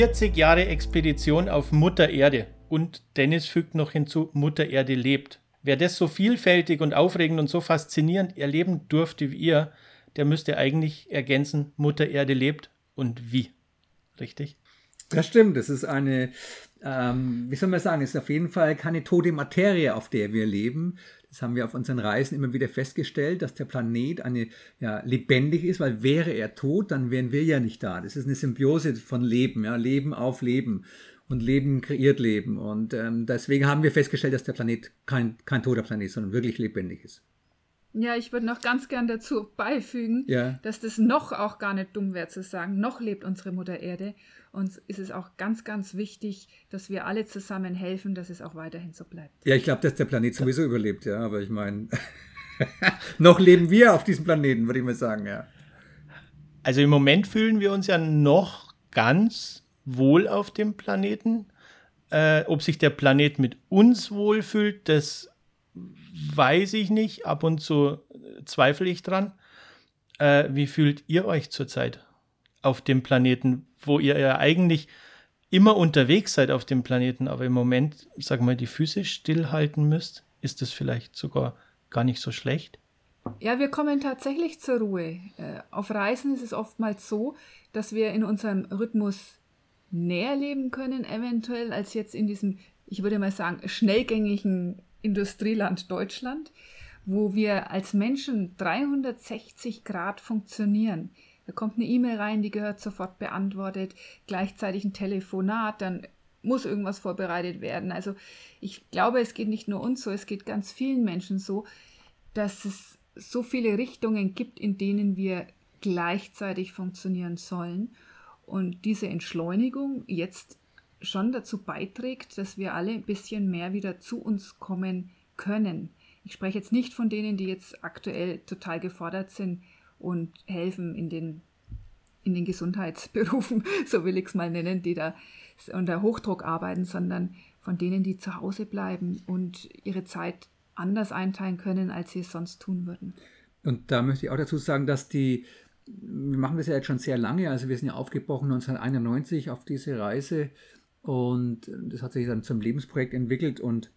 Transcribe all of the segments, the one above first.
40 Jahre Expedition auf Mutter Erde. Und Dennis fügt noch hinzu, Mutter Erde lebt. Wer das so vielfältig und aufregend und so faszinierend erleben durfte wie ihr, der müsste eigentlich ergänzen, Mutter Erde lebt und wie. Richtig? Das stimmt. Das ist eine, ähm, wie soll man sagen, es ist auf jeden Fall keine tote Materie, auf der wir leben. Das haben wir auf unseren Reisen immer wieder festgestellt, dass der Planet eine, ja, lebendig ist, weil wäre er tot, dann wären wir ja nicht da. Das ist eine Symbiose von Leben, ja, Leben auf Leben. Und Leben kreiert Leben. Und ähm, deswegen haben wir festgestellt, dass der Planet kein, kein toter Planet ist, sondern wirklich lebendig ist. Ja, ich würde noch ganz gern dazu beifügen, ja. dass das noch auch gar nicht dumm wäre zu sagen, noch lebt unsere Mutter Erde. Und ist es auch ganz, ganz wichtig, dass wir alle zusammen helfen, dass es auch weiterhin so bleibt. Ja, ich glaube, dass der Planet sowieso überlebt, ja. Aber ich meine, noch leben wir auf diesem Planeten, würde ich mal sagen, ja. Also im Moment fühlen wir uns ja noch ganz wohl auf dem Planeten. Äh, ob sich der Planet mit uns wohlfühlt, das weiß ich nicht. Ab und zu zweifle ich dran. Äh, wie fühlt ihr euch zurzeit auf dem Planeten? Wo ihr ja eigentlich immer unterwegs seid auf dem Planeten, aber im Moment, sag mal, die Füße stillhalten müsst, ist das vielleicht sogar gar nicht so schlecht? Ja, wir kommen tatsächlich zur Ruhe. Äh, auf Reisen ist es oftmals so, dass wir in unserem Rhythmus näher leben können, eventuell, als jetzt in diesem, ich würde mal sagen, schnellgängigen Industrieland Deutschland, wo wir als Menschen 360 Grad funktionieren. Da kommt eine E-Mail rein, die gehört sofort beantwortet, gleichzeitig ein Telefonat, dann muss irgendwas vorbereitet werden. Also ich glaube, es geht nicht nur uns so, es geht ganz vielen Menschen so, dass es so viele Richtungen gibt, in denen wir gleichzeitig funktionieren sollen. Und diese Entschleunigung jetzt schon dazu beiträgt, dass wir alle ein bisschen mehr wieder zu uns kommen können. Ich spreche jetzt nicht von denen, die jetzt aktuell total gefordert sind, und helfen in den, in den Gesundheitsberufen, so will ich es mal nennen, die da unter Hochdruck arbeiten, sondern von denen, die zu Hause bleiben und ihre Zeit anders einteilen können, als sie es sonst tun würden. Und da möchte ich auch dazu sagen, dass die, wir machen das ja jetzt schon sehr lange, also wir sind ja aufgebrochen 1991 auf diese Reise und das hat sich dann zum Lebensprojekt entwickelt und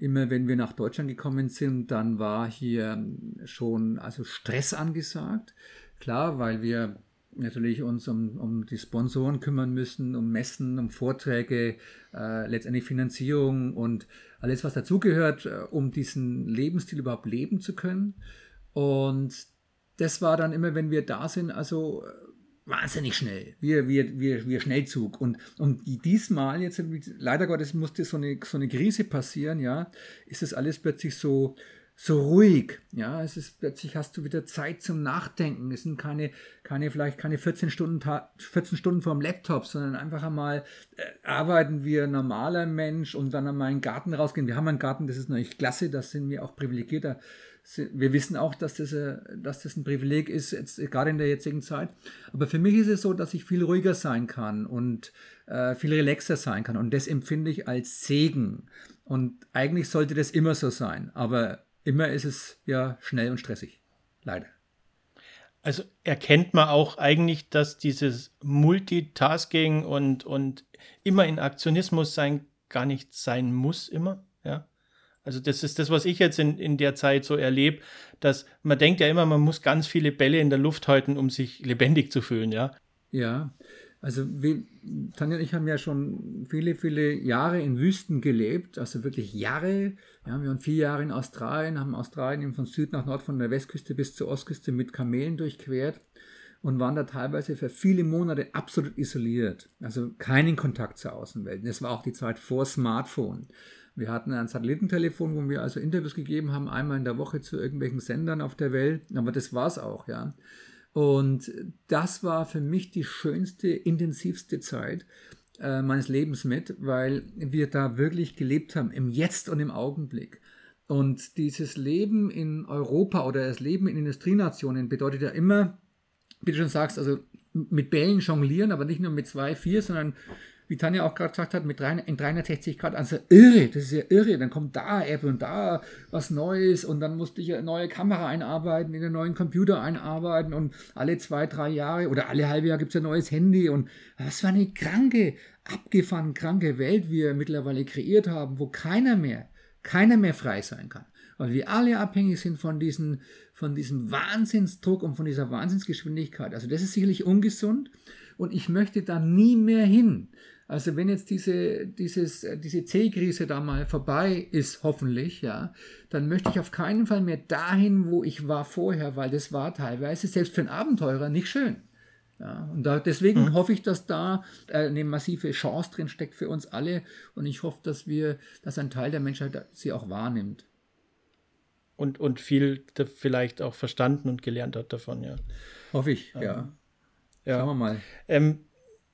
immer wenn wir nach Deutschland gekommen sind, dann war hier schon also Stress angesagt. Klar, weil wir natürlich uns um, um die Sponsoren kümmern müssen, um Messen, um Vorträge, äh, letztendlich Finanzierung und alles, was dazugehört, äh, um diesen Lebensstil überhaupt leben zu können. Und das war dann immer, wenn wir da sind, also wahnsinnig schnell. Wir, wir, wir, wir Schnellzug. Und, und diesmal, jetzt, leider Gottes, musste so eine, so eine Krise passieren, ja, ist das alles plötzlich so, so ruhig. Ja, es ist plötzlich hast du wieder Zeit zum Nachdenken. Es sind keine, keine vielleicht keine 14 Stunden, 14 Stunden vorm Laptop, sondern einfach einmal äh, arbeiten wir normaler Mensch und dann einmal in den Garten rausgehen. Wir haben einen Garten, das ist natürlich klasse, das sind wir auch privilegierter wir wissen auch, dass das, äh, dass das ein Privileg ist, jetzt, gerade in der jetzigen Zeit. Aber für mich ist es so, dass ich viel ruhiger sein kann und äh, viel relaxer sein kann. Und das empfinde ich als Segen. Und eigentlich sollte das immer so sein. Aber immer ist es ja schnell und stressig. Leider. Also erkennt man auch eigentlich, dass dieses Multitasking und, und immer in Aktionismus sein gar nicht sein muss, immer. Ja. Also das ist das, was ich jetzt in, in der Zeit so erlebe, dass man denkt ja immer, man muss ganz viele Bälle in der Luft halten, um sich lebendig zu fühlen, ja. Ja, also wir, Tanja und ich haben ja schon viele, viele Jahre in Wüsten gelebt, also wirklich Jahre. Ja, wir waren vier Jahre in Australien, haben Australien von Süd nach Nord, von der Westküste bis zur Ostküste mit Kamelen durchquert und waren da teilweise für viele Monate absolut isoliert. Also keinen Kontakt zur Außenwelt. Das war auch die Zeit vor Smartphone. Wir hatten ein Satellitentelefon, wo wir also Interviews gegeben haben, einmal in der Woche zu irgendwelchen Sendern auf der Welt. Aber das war es auch, ja. Und das war für mich die schönste, intensivste Zeit äh, meines Lebens mit, weil wir da wirklich gelebt haben, im Jetzt und im Augenblick. Und dieses Leben in Europa oder das Leben in Industrienationen bedeutet ja immer, wie du schon sagst, also mit Bällen jonglieren, aber nicht nur mit zwei, vier, sondern wie Tanja auch gerade gesagt hat, mit drei, in 360 Grad, also irre, das ist ja irre. Dann kommt da App und da was Neues und dann musste ich eine neue Kamera einarbeiten, in einen neuen Computer einarbeiten und alle zwei, drei Jahre oder alle halbe Jahr gibt es ein neues Handy und was für eine kranke, abgefahren kranke Welt wir mittlerweile kreiert haben, wo keiner mehr, keiner mehr frei sein kann. Weil wir alle abhängig sind von, diesen, von diesem Wahnsinnsdruck und von dieser Wahnsinnsgeschwindigkeit. Also das ist sicherlich ungesund und ich möchte da nie mehr hin. Also wenn jetzt diese, dieses, diese C-Krise da mal vorbei ist, hoffentlich, ja, dann möchte ich auf keinen Fall mehr dahin, wo ich war vorher, weil das war teilweise selbst für einen Abenteurer nicht schön. Ja, und da, deswegen mhm. hoffe ich, dass da äh, eine massive Chance drin steckt für uns alle. Und ich hoffe, dass wir, dass ein Teil der Menschheit sie auch wahrnimmt. Und, und viel vielleicht auch verstanden und gelernt hat davon, ja. Hoffe ich, ähm, ja. ja. Schauen wir mal. Ähm,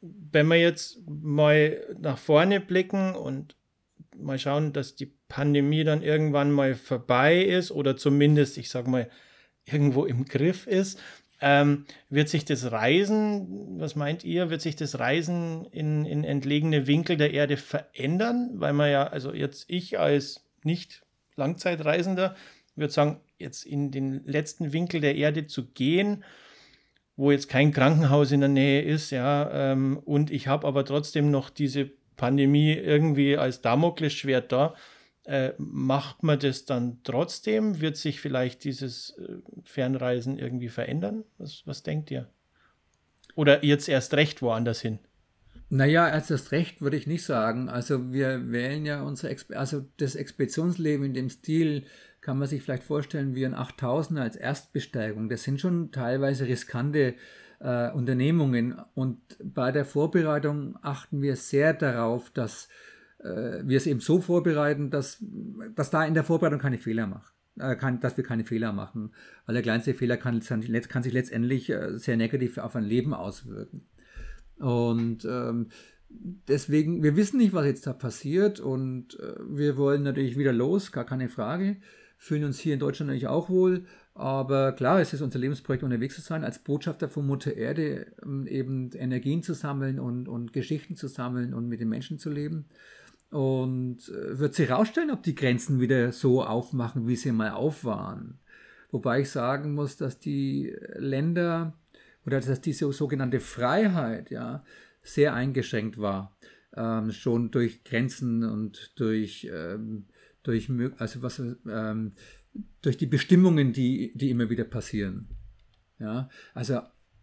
wenn wir jetzt mal nach vorne blicken und mal schauen, dass die Pandemie dann irgendwann mal vorbei ist oder zumindest, ich sag mal, irgendwo im Griff ist, ähm, wird sich das Reisen, was meint ihr, wird sich das Reisen in, in entlegene Winkel der Erde verändern? Weil man ja, also jetzt ich als nicht Langzeitreisender würde sagen, jetzt in den letzten Winkel der Erde zu gehen, wo jetzt kein Krankenhaus in der Nähe ist, ja, ähm, und ich habe aber trotzdem noch diese Pandemie irgendwie als Damoklesschwert da äh, macht man das dann trotzdem? Wird sich vielleicht dieses äh, Fernreisen irgendwie verändern? Was, was denkt ihr? Oder jetzt erst recht woanders hin? Naja, erst das Recht würde ich nicht sagen. Also wir wählen ja unser, Exp also das Expeditionsleben in dem Stil kann man sich vielleicht vorstellen wie ein 8000er als Erstbesteigung. Das sind schon teilweise riskante äh, Unternehmungen und bei der Vorbereitung achten wir sehr darauf, dass äh, wir es eben so vorbereiten, dass, dass da in der Vorbereitung keine Fehler macht. Äh, kann, dass wir keine Fehler machen, weil der kleinste Fehler kann, kann sich letztendlich äh, sehr negativ auf ein Leben auswirken. Und ähm, deswegen, wir wissen nicht, was jetzt da passiert und äh, wir wollen natürlich wieder los, gar keine Frage. Fühlen uns hier in Deutschland natürlich auch wohl, aber klar, es ist unser Lebensprojekt, unterwegs zu sein, als Botschafter von Mutter Erde ähm, eben Energien zu sammeln und, und Geschichten zu sammeln und mit den Menschen zu leben. Und äh, wird sich herausstellen, ob die Grenzen wieder so aufmachen, wie sie mal auf waren. Wobei ich sagen muss, dass die Länder oder dass diese sogenannte Freiheit ja sehr eingeschränkt war. Ähm, schon durch Grenzen und durch, ähm, durch, also was, ähm, durch die Bestimmungen, die, die immer wieder passieren. Ja, also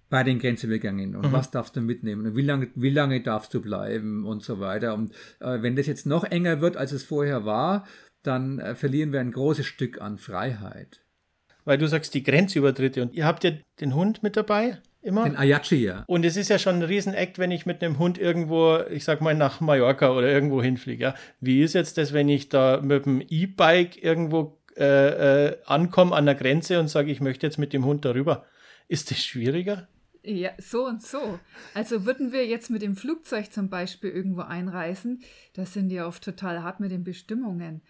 bei den Grenzübergängen und mhm. was darfst du mitnehmen und wie lange, wie lange darfst du bleiben und so weiter. Und äh, wenn das jetzt noch enger wird, als es vorher war, dann äh, verlieren wir ein großes Stück an Freiheit. Weil du sagst, die Grenzübertritte und ihr habt ja den Hund mit dabei? Immer? Den Ayachi, ja. Und es ist ja schon ein Riesenakt, wenn ich mit einem Hund irgendwo, ich sag mal, nach Mallorca oder irgendwo hinfliege. Ja? Wie ist jetzt das, wenn ich da mit dem E-Bike irgendwo äh, äh, ankomme an der Grenze und sage, ich möchte jetzt mit dem Hund darüber? Ist das schwieriger? Ja, so und so. Also würden wir jetzt mit dem Flugzeug zum Beispiel irgendwo einreisen, da sind die oft total hart mit den Bestimmungen.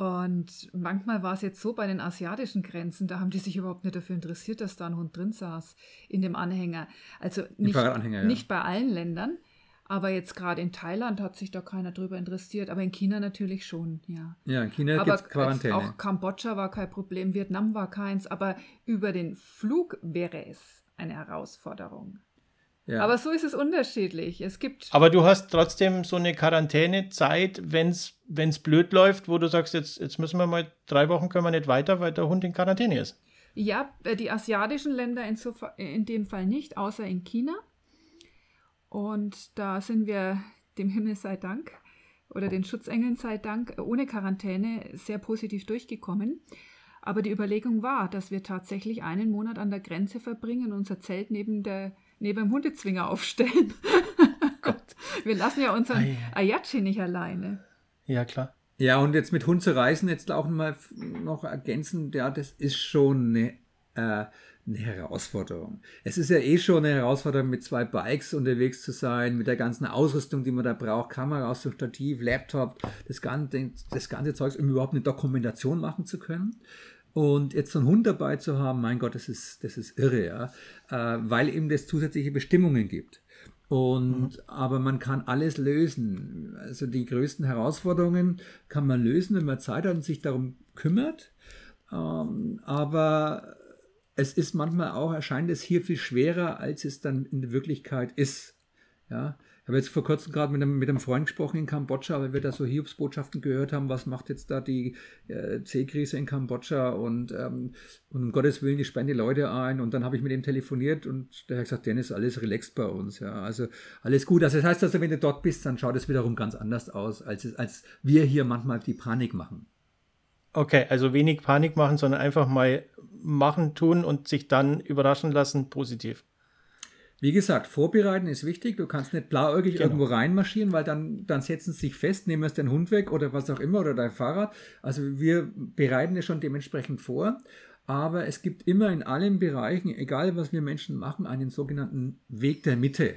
Und manchmal war es jetzt so bei den asiatischen Grenzen, da haben die sich überhaupt nicht dafür interessiert, dass da ein Hund drin saß in dem Anhänger. Also nicht, ja. nicht bei allen Ländern, aber jetzt gerade in Thailand hat sich da keiner drüber interessiert, aber in China natürlich schon, ja. Ja, in China gibt es Quarantäne. Auch Kambodscha war kein Problem, Vietnam war keins, aber über den Flug wäre es eine Herausforderung. Ja. Aber so ist es unterschiedlich. Es gibt. Aber du hast trotzdem so eine Quarantänezeit, wenn es blöd läuft, wo du sagst, jetzt, jetzt müssen wir mal drei Wochen können wir nicht weiter, weil der Hund in Quarantäne ist. Ja, äh, die asiatischen Länder in, so, in dem Fall nicht, außer in China. Und da sind wir dem Himmel sei Dank oder den Schutzengeln sei Dank ohne Quarantäne sehr positiv durchgekommen. Aber die Überlegung war, dass wir tatsächlich einen Monat an der Grenze verbringen unser Zelt neben, der, neben dem Hundezwinger aufstellen. Gott. Wir lassen ja unseren Ayachi nicht alleine. Ja, klar. Ja, und jetzt mit Hund zu reisen, jetzt auch mal noch ergänzen, ja, das ist schon eine, äh, eine Herausforderung. Es ist ja eh schon eine Herausforderung, mit zwei Bikes unterwegs zu sein, mit der ganzen Ausrüstung, die man da braucht, Kamera, Stativ, Laptop, das ganze, das ganze Zeugs, um überhaupt eine Dokumentation machen zu können. Und jetzt so einen Hund dabei zu haben, mein Gott, das ist, das ist irre, ja, äh, weil eben das zusätzliche Bestimmungen gibt. Und, mhm. aber man kann alles lösen. Also die größten Herausforderungen kann man lösen, wenn man Zeit hat und sich darum kümmert. Ähm, aber es ist manchmal auch, erscheint es hier viel schwerer, als es dann in der Wirklichkeit ist. Ja, habe jetzt vor kurzem gerade mit einem, mit einem Freund gesprochen in Kambodscha, weil wir da so Hiobsbotschaften gehört haben, was macht jetzt da die äh, C-Krise in Kambodscha und, ähm, und um Gottes Willen, die sperren die Leute ein und dann habe ich mit ihm telefoniert und der hat gesagt, Dennis, alles relaxed bei uns, ja, also alles gut. Also das heißt also, wenn du dort bist, dann schaut es wiederum ganz anders aus, als, als wir hier manchmal die Panik machen. Okay, also wenig Panik machen, sondern einfach mal machen, tun und sich dann überraschen lassen, positiv. Wie gesagt, vorbereiten ist wichtig. Du kannst nicht blauäugig genau. irgendwo reinmarschieren, weil dann, dann setzen sie sich fest, nehmen es den Hund weg oder was auch immer oder dein Fahrrad. Also wir bereiten es schon dementsprechend vor. Aber es gibt immer in allen Bereichen, egal was wir Menschen machen, einen sogenannten Weg der Mitte.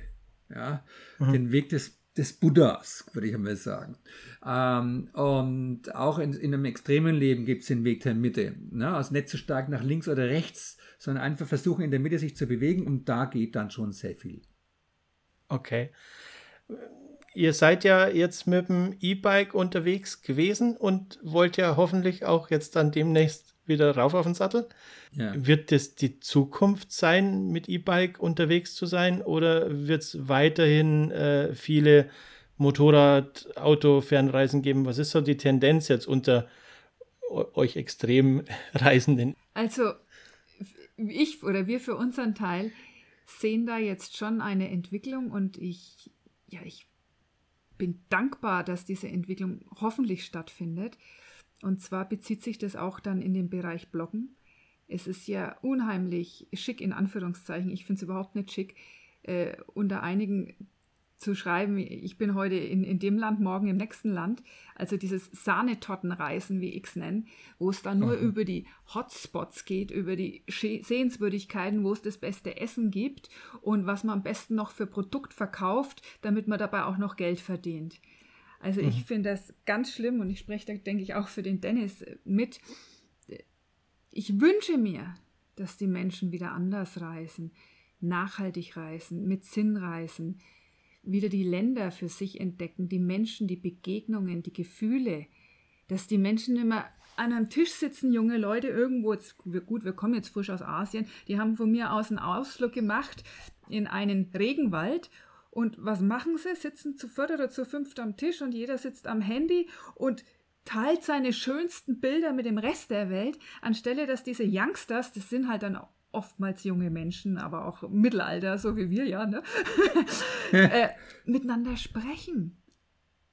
Ja, mhm. den Weg des des Buddhas, würde ich einmal sagen. Ähm, und auch in, in, einem extremen Leben gibt es den Weg der Mitte. Ne? Also nicht zu so stark nach links oder rechts, sondern einfach versuchen, in der Mitte sich zu bewegen und da geht dann schon sehr viel. Okay. Ihr seid ja jetzt mit dem E-Bike unterwegs gewesen und wollt ja hoffentlich auch jetzt dann demnächst wieder rauf auf den Sattel. Ja. Wird das die Zukunft sein, mit E-Bike unterwegs zu sein oder wird es weiterhin äh, viele Motorrad-, Auto-, Fernreisen geben? Was ist so die Tendenz jetzt unter euch extrem Reisenden? Also ich oder wir für unseren Teil sehen da jetzt schon eine Entwicklung und ich, ja, ich bin dankbar, dass diese Entwicklung hoffentlich stattfindet. Und zwar bezieht sich das auch dann in den Bereich Bloggen. Es ist ja unheimlich schick in Anführungszeichen. Ich finde es überhaupt nicht schick, äh, unter einigen zu schreiben, ich bin heute in, in dem Land, morgen im nächsten Land. Also dieses Sahnetottenreisen, wie ich es nenne, wo es dann nur mhm. über die Hotspots geht, über die Sehenswürdigkeiten, wo es das beste Essen gibt und was man am besten noch für Produkt verkauft, damit man dabei auch noch Geld verdient. Also mhm. ich finde das ganz schlimm und ich spreche da, denke ich, auch für den Dennis mit. Ich wünsche mir, dass die Menschen wieder anders reisen, nachhaltig reisen, mit Sinn reisen, wieder die Länder für sich entdecken, die Menschen, die Begegnungen, die Gefühle, dass die Menschen immer an einem Tisch sitzen, junge Leute irgendwo, jetzt, gut, wir kommen jetzt frisch aus Asien, die haben von mir aus einen Ausflug gemacht in einen Regenwald und was machen sie? Sitzen zu viert oder zu fünft am Tisch und jeder sitzt am Handy und teilt seine schönsten Bilder mit dem Rest der Welt, anstelle dass diese Youngsters, das sind halt dann oftmals junge Menschen, aber auch Mittelalter, so wie wir ja, ne? äh, miteinander sprechen.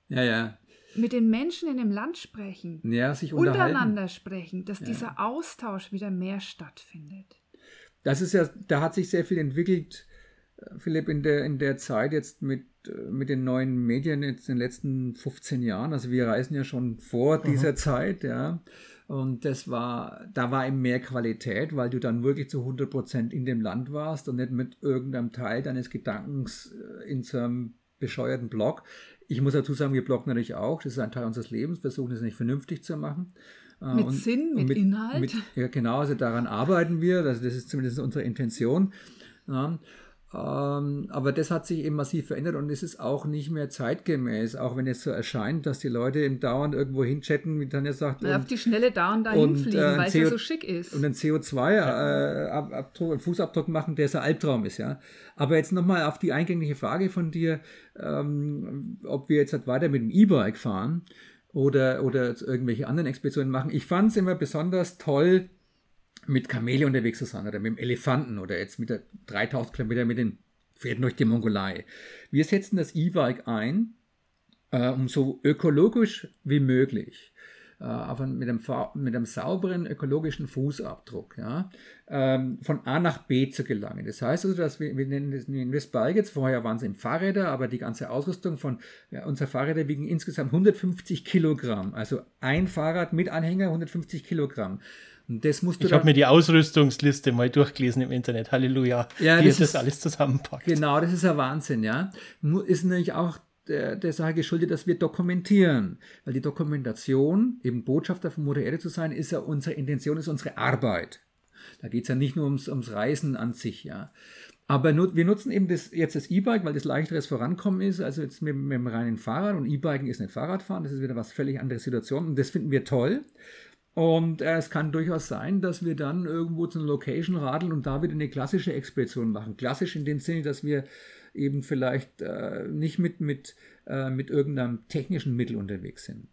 Ja, ja. Mit den Menschen in dem Land sprechen. Ja, sich untereinander sprechen, dass ja. dieser Austausch wieder mehr stattfindet. Das ist ja, da hat sich sehr viel entwickelt, Philipp, in der, in der Zeit jetzt mit, mit den neuen Medien jetzt in den letzten 15 Jahren. Also wir reisen ja schon vor mhm. dieser Zeit, ja. Und das war, da war eben mehr Qualität, weil du dann wirklich zu 100% in dem Land warst und nicht mit irgendeinem Teil deines Gedankens äh, in so einem bescheuerten Blog. Ich muss dazu sagen, wir bloggen natürlich auch. Das ist ein Teil unseres Lebens, versuchen es nicht vernünftig zu machen. Mit und, Sinn, mit, mit Inhalt. Mit, ja, genau, also daran arbeiten wir. Also das ist zumindest unsere Intention. Ja. Ähm, aber das hat sich eben massiv verändert und es ist auch nicht mehr zeitgemäß, auch wenn es so erscheint, dass die Leute im Dauernd irgendwo hinchatten, wie Tanja sagt. Und, auf die Schnelle dauernd dahin fliegen, äh, weil es ja so schick ist. Und einen CO2-Fußabdruck äh, machen, der so ein Albtraum ist, ja. Aber jetzt nochmal auf die eingängliche Frage von dir, ähm, ob wir jetzt halt weiter mit dem E-Bike fahren oder, oder irgendwelche anderen Expeditionen machen. Ich fand es immer besonders toll, mit Kamele unterwegs zu sein oder mit dem Elefanten oder jetzt mit der 3000 Kilometer mit den Pferden durch die Mongolei. Wir setzen das E-Bike ein, äh, um so ökologisch wie möglich, äh, aber mit einem, mit einem sauberen ökologischen Fußabdruck, ja, ähm, von A nach B zu gelangen. Das heißt also, dass wir, wir nennen das in Westbike jetzt, vorher waren es eben Fahrräder, aber die ganze Ausrüstung von, ja, unsere Fahrräder wiegen insgesamt 150 Kilogramm. Also ein Fahrrad mit Anhänger 150 Kilogramm. Das musst du ich habe mir die Ausrüstungsliste mal durchgelesen im Internet. Halleluja. Ja, wie das, das alles zusammenpackt. Genau, das ist ein Wahnsinn, ja. Ist natürlich auch der, der Sache geschuldet, dass wir dokumentieren. Weil die Dokumentation, eben Botschafter von Mutter Erde zu sein, ist ja unsere Intention, ist unsere Arbeit. Da geht es ja nicht nur ums, ums Reisen an sich, ja. Aber nur, wir nutzen eben das, jetzt das E-Bike, weil das leichteres Vorankommen ist. Also jetzt mit, mit dem reinen Fahrrad und E-Biken ist nicht Fahrradfahren. Das ist wieder was völlig andere Situation. Und das finden wir toll. Und äh, es kann durchaus sein, dass wir dann irgendwo zu einer Location radeln und da wieder eine klassische Expedition machen. Klassisch in dem Sinne, dass wir eben vielleicht äh, nicht mit, mit, äh, mit irgendeinem technischen Mittel unterwegs sind.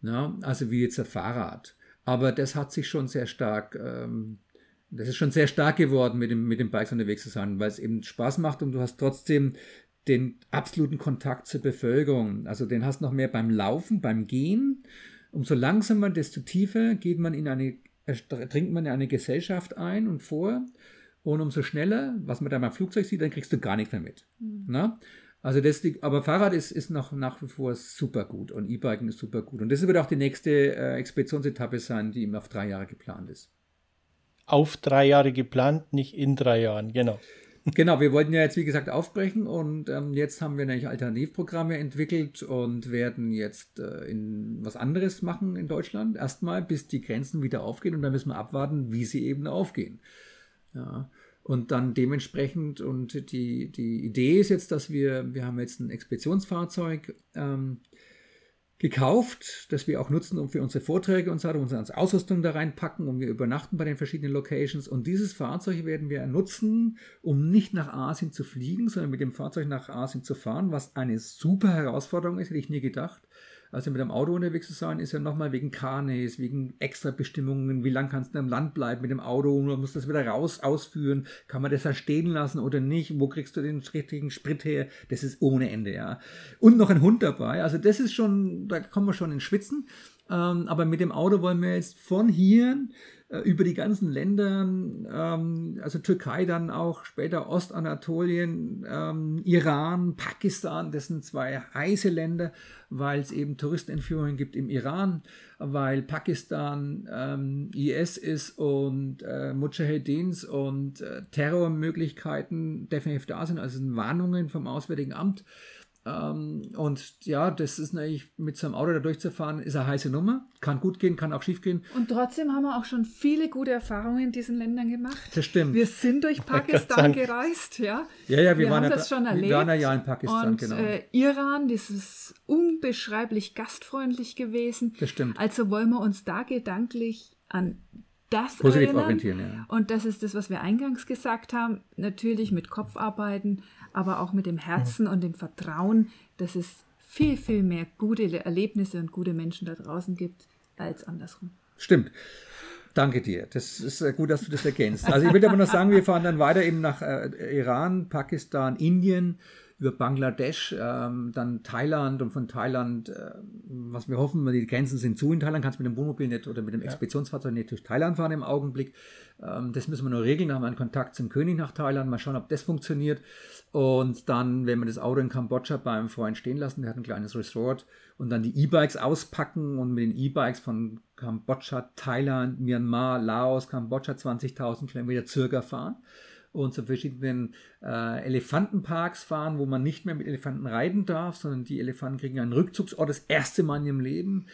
Ja, also wie jetzt ein Fahrrad. Aber das hat sich schon sehr stark, ähm, das ist schon sehr stark geworden, mit dem, mit dem Bikes unterwegs zu sein, weil es eben Spaß macht und du hast trotzdem den absoluten Kontakt zur Bevölkerung. Also den hast du noch mehr beim Laufen, beim Gehen Umso langsamer, desto tiefer geht man in eine, dringt man in eine Gesellschaft ein und vor. Und umso schneller, was man da beim Flugzeug sieht, dann kriegst du gar nichts mehr mit. Mhm. Also das, aber Fahrrad ist, ist noch nach wie vor super gut und E-Biken ist super gut. Und das wird auch die nächste äh, Expeditionsetappe sein, die eben auf drei Jahre geplant ist. Auf drei Jahre geplant, nicht in drei Jahren, genau. Genau, wir wollten ja jetzt, wie gesagt, aufbrechen und ähm, jetzt haben wir nämlich Alternativprogramme entwickelt und werden jetzt äh, in was anderes machen in Deutschland. Erstmal, bis die Grenzen wieder aufgehen und dann müssen wir abwarten, wie sie eben aufgehen. Ja. Und dann dementsprechend, und die, die Idee ist jetzt, dass wir, wir haben jetzt ein Expeditionsfahrzeug ähm, gekauft, das wir auch nutzen, um für unsere Vorträge und so weiter, unsere Ausrüstung da reinpacken und wir übernachten bei den verschiedenen Locations. Und dieses Fahrzeug werden wir nutzen, um nicht nach Asien zu fliegen, sondern mit dem Fahrzeug nach Asien zu fahren, was eine super Herausforderung ist, hätte ich nie gedacht. Also mit dem Auto unterwegs zu sein, ist ja nochmal wegen Karnes, wegen Extrabestimmungen, wie lange kannst du im Land bleiben mit dem Auto, und musst das wieder raus ausführen, kann man das da stehen lassen oder nicht, wo kriegst du den richtigen Sprit her, das ist ohne Ende, ja. Und noch ein Hund dabei, also das ist schon, da kommen wir schon ins Schwitzen, ähm, aber mit dem Auto wollen wir jetzt von hier äh, über die ganzen Länder, ähm, also Türkei dann auch, später Ostanatolien, ähm, Iran, Pakistan, das sind zwei heiße Länder, weil es eben Touristenentführungen gibt im Iran, weil Pakistan ähm, IS ist und äh, Mujahedins und äh, Terrormöglichkeiten definitiv da sind, also sind Warnungen vom Auswärtigen Amt. Ähm, und ja, das ist natürlich mit so einem Auto da durchzufahren, ist eine heiße Nummer. Kann gut gehen, kann auch schief gehen. Und trotzdem haben wir auch schon viele gute Erfahrungen in diesen Ländern gemacht. Das stimmt. Wir sind durch Pakistan gereist, ja. Ja, ja, wir, wir waren ja, das schon erlebt. Wir waren ja in Pakistan, und, genau. Äh, Iran, das ist unbeschreiblich gastfreundlich gewesen. Das stimmt. Also wollen wir uns da gedanklich an das Positiv orientieren, ja. Und das ist das, was wir eingangs gesagt haben. Natürlich mit Kopf arbeiten, aber auch mit dem Herzen und dem Vertrauen, dass es viel, viel mehr gute Erlebnisse und gute Menschen da draußen gibt als andersrum. Stimmt. Danke dir. Das ist gut, dass du das ergänzt. Also ich will aber noch sagen, wir fahren dann weiter eben nach äh, Iran, Pakistan, Indien, über Bangladesch, ähm, dann Thailand und von Thailand, äh, was wir hoffen, die Grenzen sind zu in Thailand, kannst du mit dem Wohnmobil nicht oder mit dem Expeditionsfahrzeug nicht durch Thailand fahren im Augenblick. Ähm, das müssen wir nur regeln. Haben wir einen Kontakt zum König nach Thailand, mal schauen, ob das funktioniert. Und dann, wenn wir das Auto in Kambodscha beim Freund stehen lassen, der hat ein kleines Resort, und dann die E-Bikes auspacken und mit den E-Bikes von Kambodscha, Thailand, Myanmar, Laos, Kambodscha 20.000 Kilometer circa fahren und zu verschiedenen äh, Elefantenparks fahren, wo man nicht mehr mit Elefanten reiten darf, sondern die Elefanten kriegen einen Rückzugsort das erste Mal in ihrem Leben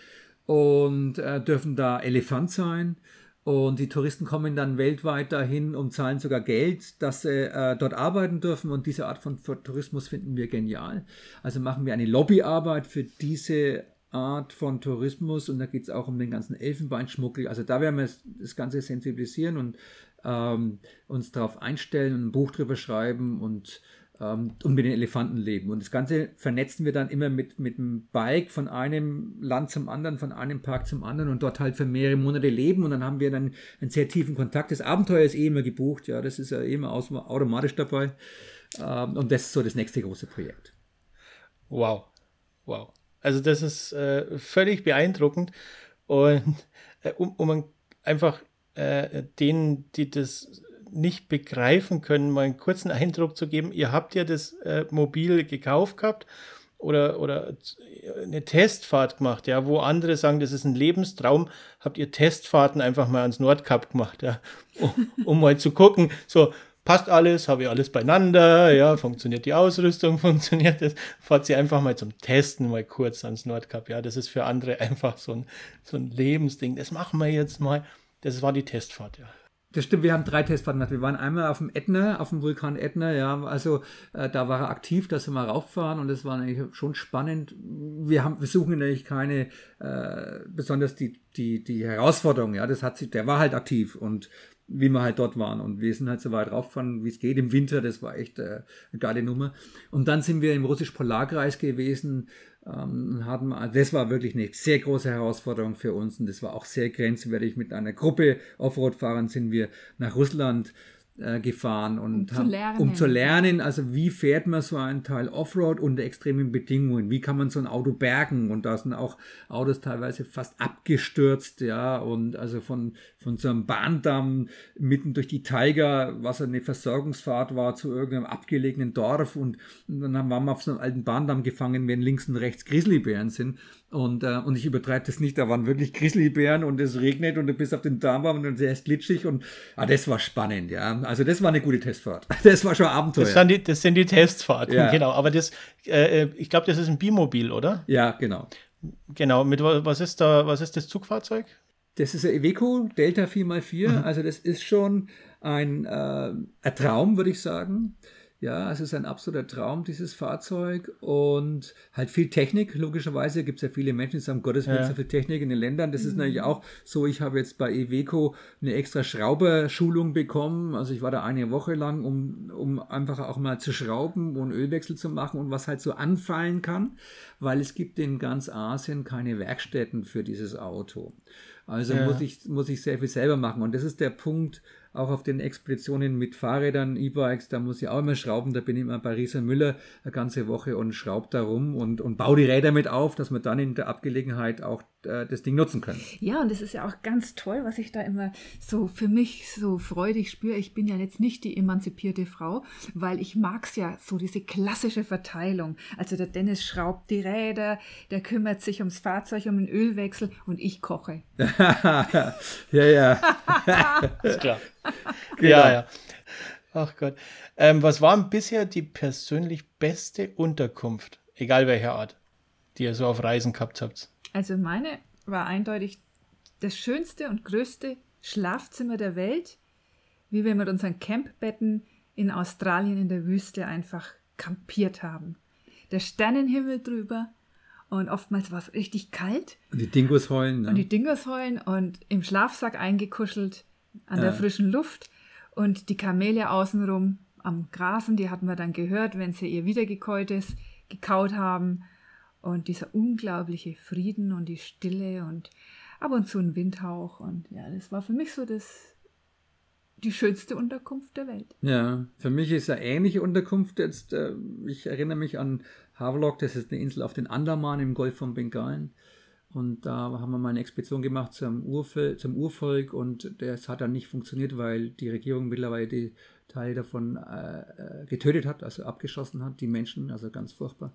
und äh, dürfen da Elefant sein. Und die Touristen kommen dann weltweit dahin und zahlen sogar Geld, dass sie äh, dort arbeiten dürfen. Und diese Art von Tourismus finden wir genial. Also machen wir eine Lobbyarbeit für diese Art von Tourismus. Und da geht es auch um den ganzen Elfenbeinschmuggel. Also da werden wir das Ganze sensibilisieren und ähm, uns darauf einstellen und ein Buch drüber schreiben und, ähm, und mit den Elefanten leben. Und das Ganze vernetzen wir dann immer mit, mit dem Bike von einem Land zum anderen, von einem Park zum anderen und dort halt für mehrere Monate leben. Und dann haben wir dann einen sehr tiefen Kontakt. Das Abenteuer ist eh immer gebucht, ja, das ist ja eh immer automatisch dabei. Ähm, und das ist so das nächste große Projekt. Wow, wow. Also das ist äh, völlig beeindruckend. Und äh, um, um einfach äh, denen, die das nicht begreifen können, mal einen kurzen Eindruck zu geben. Ihr habt ja das äh, Mobil gekauft gehabt oder, oder eine Testfahrt gemacht, ja, wo andere sagen, das ist ein Lebenstraum, habt ihr Testfahrten einfach mal ans Nordkap gemacht, ja, um, um mal zu gucken, so, passt alles, habe ich alles beieinander, ja, funktioniert die Ausrüstung, funktioniert das, fahrt sie einfach mal zum Testen mal kurz ans Nordkap, ja, das ist für andere einfach so ein, so ein Lebensding, das machen wir jetzt mal. Das war die Testfahrt, ja. Das stimmt, wir haben drei Testfahrten gemacht. Wir waren einmal auf dem Ätna, auf dem Vulkan Ätna, ja, also äh, da war er aktiv, da sind wir raufgefahren und das war eigentlich schon spannend. Wir haben, wir suchen natürlich keine, äh, besonders die, die, die Herausforderung, ja, das hat sich, der war halt aktiv und wie wir halt dort waren. Und wir sind halt so weit raufgefahren, wie es geht im Winter. Das war echt äh, eine geile Nummer. Und dann sind wir im russisch-Polarkreis gewesen. Ähm, hatten, das war wirklich eine sehr große Herausforderung für uns. Und das war auch sehr grenzwertig. Mit einer Gruppe Offroad-Fahrern sind wir nach Russland äh, gefahren und Um zu haben, lernen. um zu lernen, also wie fährt man so einen Teil Offroad unter extremen Bedingungen, wie kann man so ein Auto bergen? Und da sind auch Autos teilweise fast abgestürzt, ja, und also von, von so einem Bahndamm mitten durch die Taiga, was eine Versorgungsfahrt war zu irgendeinem abgelegenen Dorf. Und, und dann haben- waren wir auf so einem alten Bahndamm gefangen, wenn links und rechts Grizzlybären sind und, äh, und ich übertreibe das nicht, da waren wirklich Grizzlybären und es regnet und du bist auf den Damm und der ist glitschig und ah, das war spannend, ja. Also das war eine gute Testfahrt. Das war schon Abenteuer. Das, sind die, das sind die Testfahrten, Ja. genau. Aber das, äh, äh, ich glaube, das ist ein Bimobil, oder? ja, genau. Genau. Mit wa- was ist da, was ist das Zugfahrzeug? Das ist ein Iveco Delta 4x4, also das ist schon ein, äh, ein Traum, würde ich sagen. Ja, es ist ein absoluter Traum, dieses Fahrzeug und halt viel Technik. Logischerweise gibt es ja viele Menschen, die sagen, Gottes Willen, Ja. so viel Technik in den Ländern. Das ist natürlich auch so, ich habe jetzt bei Iveco eine extra Schrauberschulung bekommen. Also ich war da eine Woche lang, um, um einfach auch mal zu schrauben und Ölwechsel zu machen und was halt so anfallen kann, weil es gibt in ganz Asien keine Werkstätten für dieses Auto. Also Ja. muss, ich, muss ich sehr viel selber machen. Und das ist der Punkt, auch auf den Expeditionen mit Fahrrädern, E-Bikes, da muss ich auch immer schrauben. Da bin ich immer Riesa Müller eine ganze Woche und schraube da rum und, und baue die Räder mit auf, dass wir dann in der Abgelegenheit auch äh, das Ding nutzen können. Ja, und das ist ja auch ganz toll, was ich da immer so für mich so freudig spüre. Ich bin ja jetzt nicht die emanzipierte Frau, weil ich mag's ja so diese klassische Verteilung. Also der Dennis schraubt die Räder, der kümmert sich ums Fahrzeug, um den Ölwechsel und ich koche. ja, ja. Ist klar. Genau. Ja, ja. Ach Gott. Ähm, was war denn bisher die persönlich beste Unterkunft, egal welcher Art, die ihr so auf Reisen gehabt habt? Also meine war eindeutig das schönste und größte Schlafzimmer der Welt, wie wir mit unseren Campbetten in Australien in der Wüste einfach kampiert haben. Der Sternenhimmel drüber und oftmals war es richtig kalt Und die Dingos heulen. und die Ne? Dingos heulen und im Schlafsack eingekuschelt an der Ja. frischen Luft und die Kamele außenrum am Grasen, die hatten wir dann gehört, wenn sie ihr Wiedergekäutes gekaut haben und dieser unglaubliche Frieden und die Stille und ab und zu ein Windhauch und ja, das war für mich so das die schönste Unterkunft der Welt. Ja, für mich ist eine ähnliche Unterkunft jetzt. Äh, ich erinnere mich an Havelock, das ist eine Insel auf den Andaman im Golf von Bengalen. Und da haben wir mal eine Expedition gemacht zum, Urvol zum Urvolk und das hat dann nicht funktioniert, weil die Regierung mittlerweile die Teile davon äh, äh, getötet hat, also abgeschossen hat, die Menschen, also ganz furchtbar.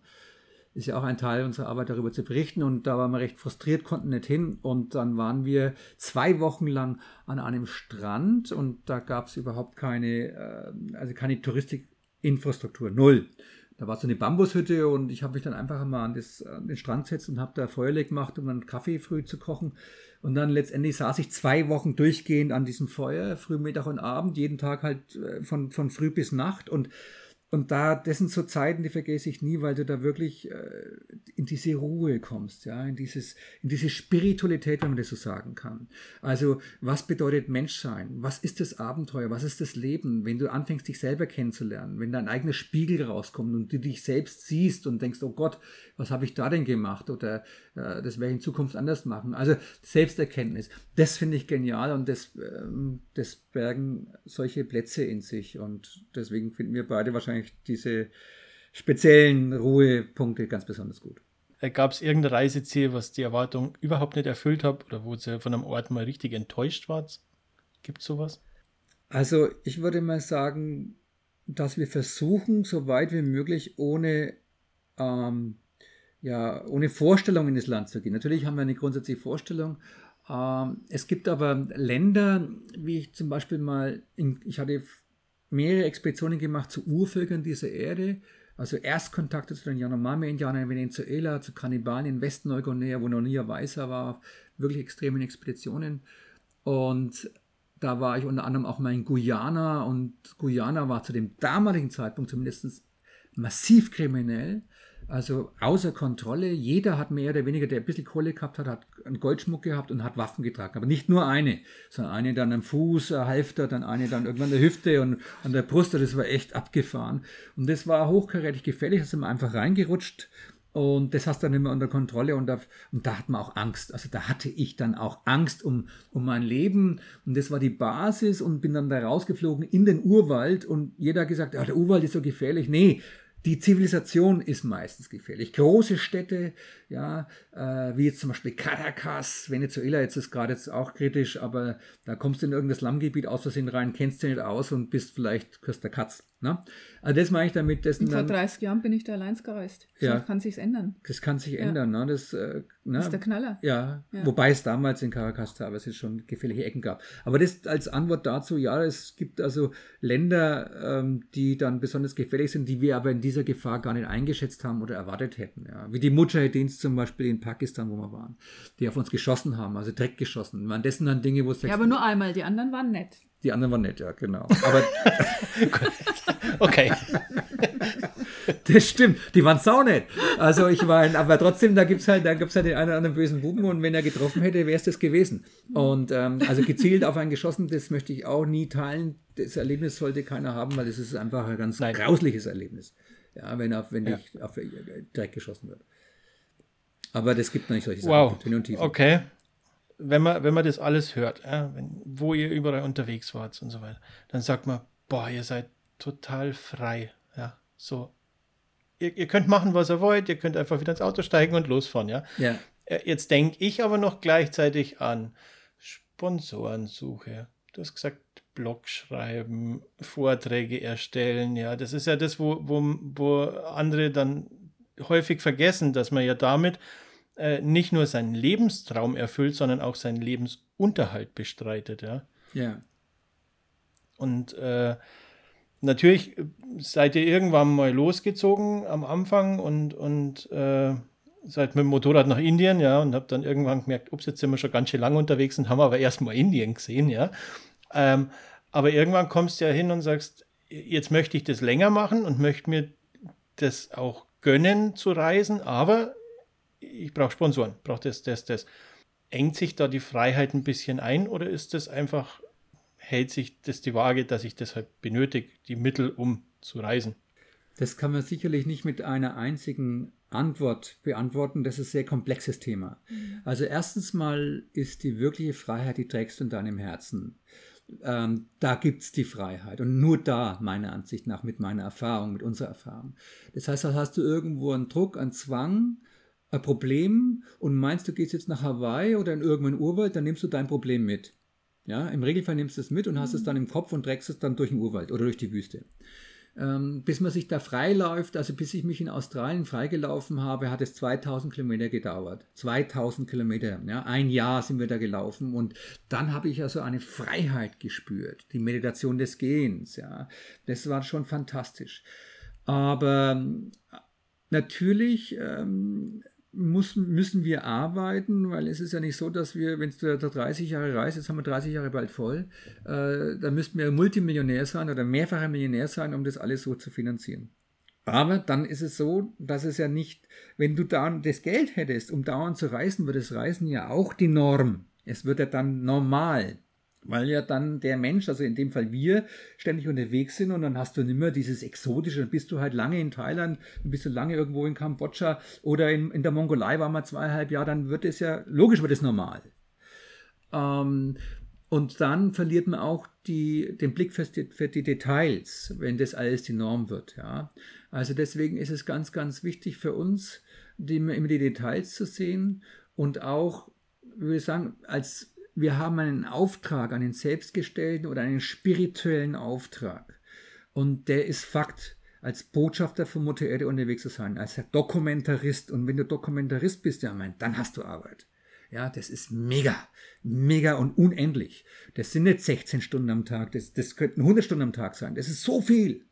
Ist ja auch ein Teil unserer Arbeit, darüber zu berichten. Und da waren wir recht frustriert, konnten nicht hin. Und dann waren wir zwei Wochen lang an einem Strand und da gab es überhaupt keine, äh, also keine Touristikinfrastruktur, null. Da war so eine Bambushütte und ich habe mich dann einfach mal an, das, an den Strand gesetzt und habe da Feuerle gemacht, um dann Kaffee früh zu kochen. Und dann letztendlich saß ich zwei Wochen durchgehend an diesem Feuer, früh, Mittag und Abend, jeden Tag halt äh, von, von früh bis Nacht. Und und da, das sind so Zeiten, die vergesse ich nie, weil du da wirklich äh, in diese Ruhe kommst, ja, in dieses, in diese Spiritualität, wenn man das so sagen kann. Also, was bedeutet Menschsein? Was ist das Abenteuer? Was ist das Leben? Wenn du anfängst, dich selber kennenzulernen, wenn dein eigener Spiegel rauskommt und du dich selbst siehst und denkst, oh Gott, was habe ich da denn gemacht? Oder äh, das werde ich in Zukunft anders machen. Also, Selbsterkenntnis, das finde ich genial und das, ähm, das bergen solche Plätze in sich und deswegen finden wir beide wahrscheinlich diese speziellen Ruhepunkte ganz besonders gut. Gab es irgendein Reiseziel, was die Erwartung überhaupt nicht erfüllt hat oder wo ihr von einem Ort mal richtig enttäuscht wart? Gibt es sowas? Also ich würde mal sagen, dass wir versuchen, so weit wie möglich ohne, ähm, ja, ohne Vorstellung in das Land zu gehen. Natürlich haben wir eine grundsätzliche Vorstellung. Ähm, es gibt aber Länder, wie ich zum Beispiel mal, in, ich hatte mehrere Expeditionen gemacht zu Urvölkern dieser Erde. Also Erstkontakte zu den Yanomami-Indianern in Venezuela, zu Kannibalen in Westneuguinea, wo noch nie ein Weißer war, wirklich extremen Expeditionen. Und Da war ich unter anderem auch mal in Guyana und Guyana war zu dem damaligen Zeitpunkt zumindest massiv kriminell. Also außer Kontrolle. Jeder hat mehr oder weniger, der ein bisschen Kohle gehabt hat, hat einen Goldschmuck gehabt und hat Waffen getragen. Aber nicht nur eine, sondern eine dann am Fuß, ein Halfter, dann eine dann irgendwann an der Hüfte und an der Brust. Das war echt abgefahren. Und das war hochkarätig gefährlich. Da sind wir einfach reingerutscht. Und das hast du dann immer unter Kontrolle und da, und da hat man auch Angst. Also da hatte ich dann auch Angst um, um mein Leben. Und das war die Basis und bin dann da rausgeflogen in den Urwald und jeder hat gesagt, ja, der Urwald ist so gefährlich. Nee, die Zivilisation ist meistens gefährlich. Große Städte, ja, äh, wie jetzt zum Beispiel Caracas, Venezuela, jetzt ist gerade jetzt auch kritisch, aber da kommst du in irgendein Slumgebiet aus Versehen rein, kennst du nicht aus und bist vielleicht küsst der Katz. Ne? Also das meine ich damit. Das vor 30 Jahren bin ich da allein gereist. Ja, kann sich ändern. Das kann sich ja. ändern. Ne? Das, äh, ne? das ist der Knaller. Ja. ja. wobei es damals in Caracas teilweise schon gefährliche Ecken gab. Aber das als Antwort dazu, ja, es gibt also Länder, ähm, die dann besonders gefährlich sind, die wir aber in dieser Gefahr gar nicht eingeschätzt haben oder erwartet hätten. Ja? Wie die Mujahedins zum Beispiel in Pakistan, wo wir waren, die auf uns geschossen haben, also Dreck geschossen. Das sind dann Dinge, wo es... Ja, aber nur einmal, die anderen waren nett. Die anderen waren nett, ja, genau. Aber okay. Das stimmt, die waren saunett. Also ich meine, aber trotzdem, da gibt es halt, da gibt's halt den einen oder anderen bösen Buben und wenn er getroffen hätte, wäre es das gewesen. Und ähm, also gezielt auf einen geschossen, das möchte ich auch nie teilen. Das Erlebnis sollte keiner haben, weil das ist einfach ein ganz Nein. grausliches Erlebnis. Ja, wenn auf, wenn ja. ich auf Dreck geschossen wird. Aber das gibt nicht solche Sachen. Wow. Okay wenn man, wenn man das alles hört, ja, wenn, wo ihr überall unterwegs wart und so weiter, dann sagt man, boah, ihr seid total frei. Ja, so. Ihr, ihr könnt machen, was ihr wollt, ihr könnt einfach wieder ins Auto steigen und losfahren, ja. ja. Äh, jetzt denke ich aber noch gleichzeitig an Sponsorensuche. Du hast gesagt, Blog schreiben, Vorträge erstellen, ja. Das ist ja das, wo, wo, wo andere dann häufig vergessen, dass man ja damit äh, nicht nur seinen Lebenstraum erfüllt, sondern auch seinen Lebensunterhalt bestreitet, ja. Ja. Und äh, natürlich seid ihr irgendwann mal losgezogen am Anfang und, und äh, seid mit dem Motorrad nach Indien, ja, und habt dann irgendwann gemerkt, ups, jetzt sind wir schon ganz schön lange unterwegs und haben aber erstmal Indien gesehen, ja. Ähm, aber irgendwann kommst du ja hin und sagst, jetzt möchte ich das länger machen und möchte mir das auch gönnen zu reisen, aber ich brauche Sponsoren, brauche das, das, das. Engt sich da die Freiheit ein bisschen ein oder ist das einfach, hält sich das die Waage, dass ich deshalb benötige, die Mittel, um zu reisen? Das kann man sicherlich nicht mit einer einzigen Antwort beantworten. Das ist ein sehr komplexes Thema. Mhm. Also erstens mal ist die wirkliche Freiheit, die trägst du in deinem Herzen. Ähm, da gibt es die Freiheit. Und nur da, meiner Ansicht nach, mit meiner Erfahrung, mit unserer Erfahrung. Das heißt, da hast du irgendwo einen Druck, einen Zwang, ein Problem und meinst, du gehst jetzt nach Hawaii oder in irgendeinen Urwald, dann nimmst du dein Problem mit. Ja, im Regelfall nimmst du es mit und hast es dann im Kopf und trägst es dann durch den Urwald oder durch die Wüste. Ähm, bis man sich da freiläuft, also bis ich mich in Australien freigelaufen habe, hat es 2000 Kilometer gedauert. 2000 Kilometer, ja, ein Jahr sind wir da gelaufen und dann habe ich also eine Freiheit gespürt, die Meditation des Gehens, ja, das war schon fantastisch. Aber natürlich ähm, muss, müssen wir arbeiten, weil es ist ja nicht so, dass wir, wenn du da 30 Jahre reist, jetzt haben wir 30 Jahre bald voll, äh, dann müssten wir Multimillionär sein oder mehrfacher Millionär sein, um das alles so zu finanzieren. Aber dann ist es so, dass es ja nicht, wenn du da das Geld hättest, um dauernd zu reisen, wird das Reisen ja auch die Norm. Es wird ja dann normal weil ja dann der Mensch, also in dem Fall wir, ständig unterwegs sind und dann hast du nicht mehr dieses Exotische, dann bist du halt lange in Thailand, dann bist du lange irgendwo in Kambodscha oder in, in der Mongolei war mal zweieinhalb Jahre, dann wird es ja, logisch wird es normal. Ähm, und dann verliert man auch die, den Blick für die, für die, Details, wenn das alles die Norm wird. Ja? Also deswegen ist es ganz, ganz wichtig für uns, die, immer die Details zu sehen und auch, würde ich sagen, als wir haben einen Auftrag, einen selbstgestellten oder einen spirituellen Auftrag. Und der ist Fakt, als Botschafter von Mutter Erde unterwegs zu sein, als Dokumentarist. Und wenn du Dokumentarist bist, ja, mein, dann hast du Arbeit. Ja, das ist mega, mega und unendlich. Das sind nicht 16 Stunden am Tag, das, das könnten 100 Stunden am Tag sein. Das ist so viel.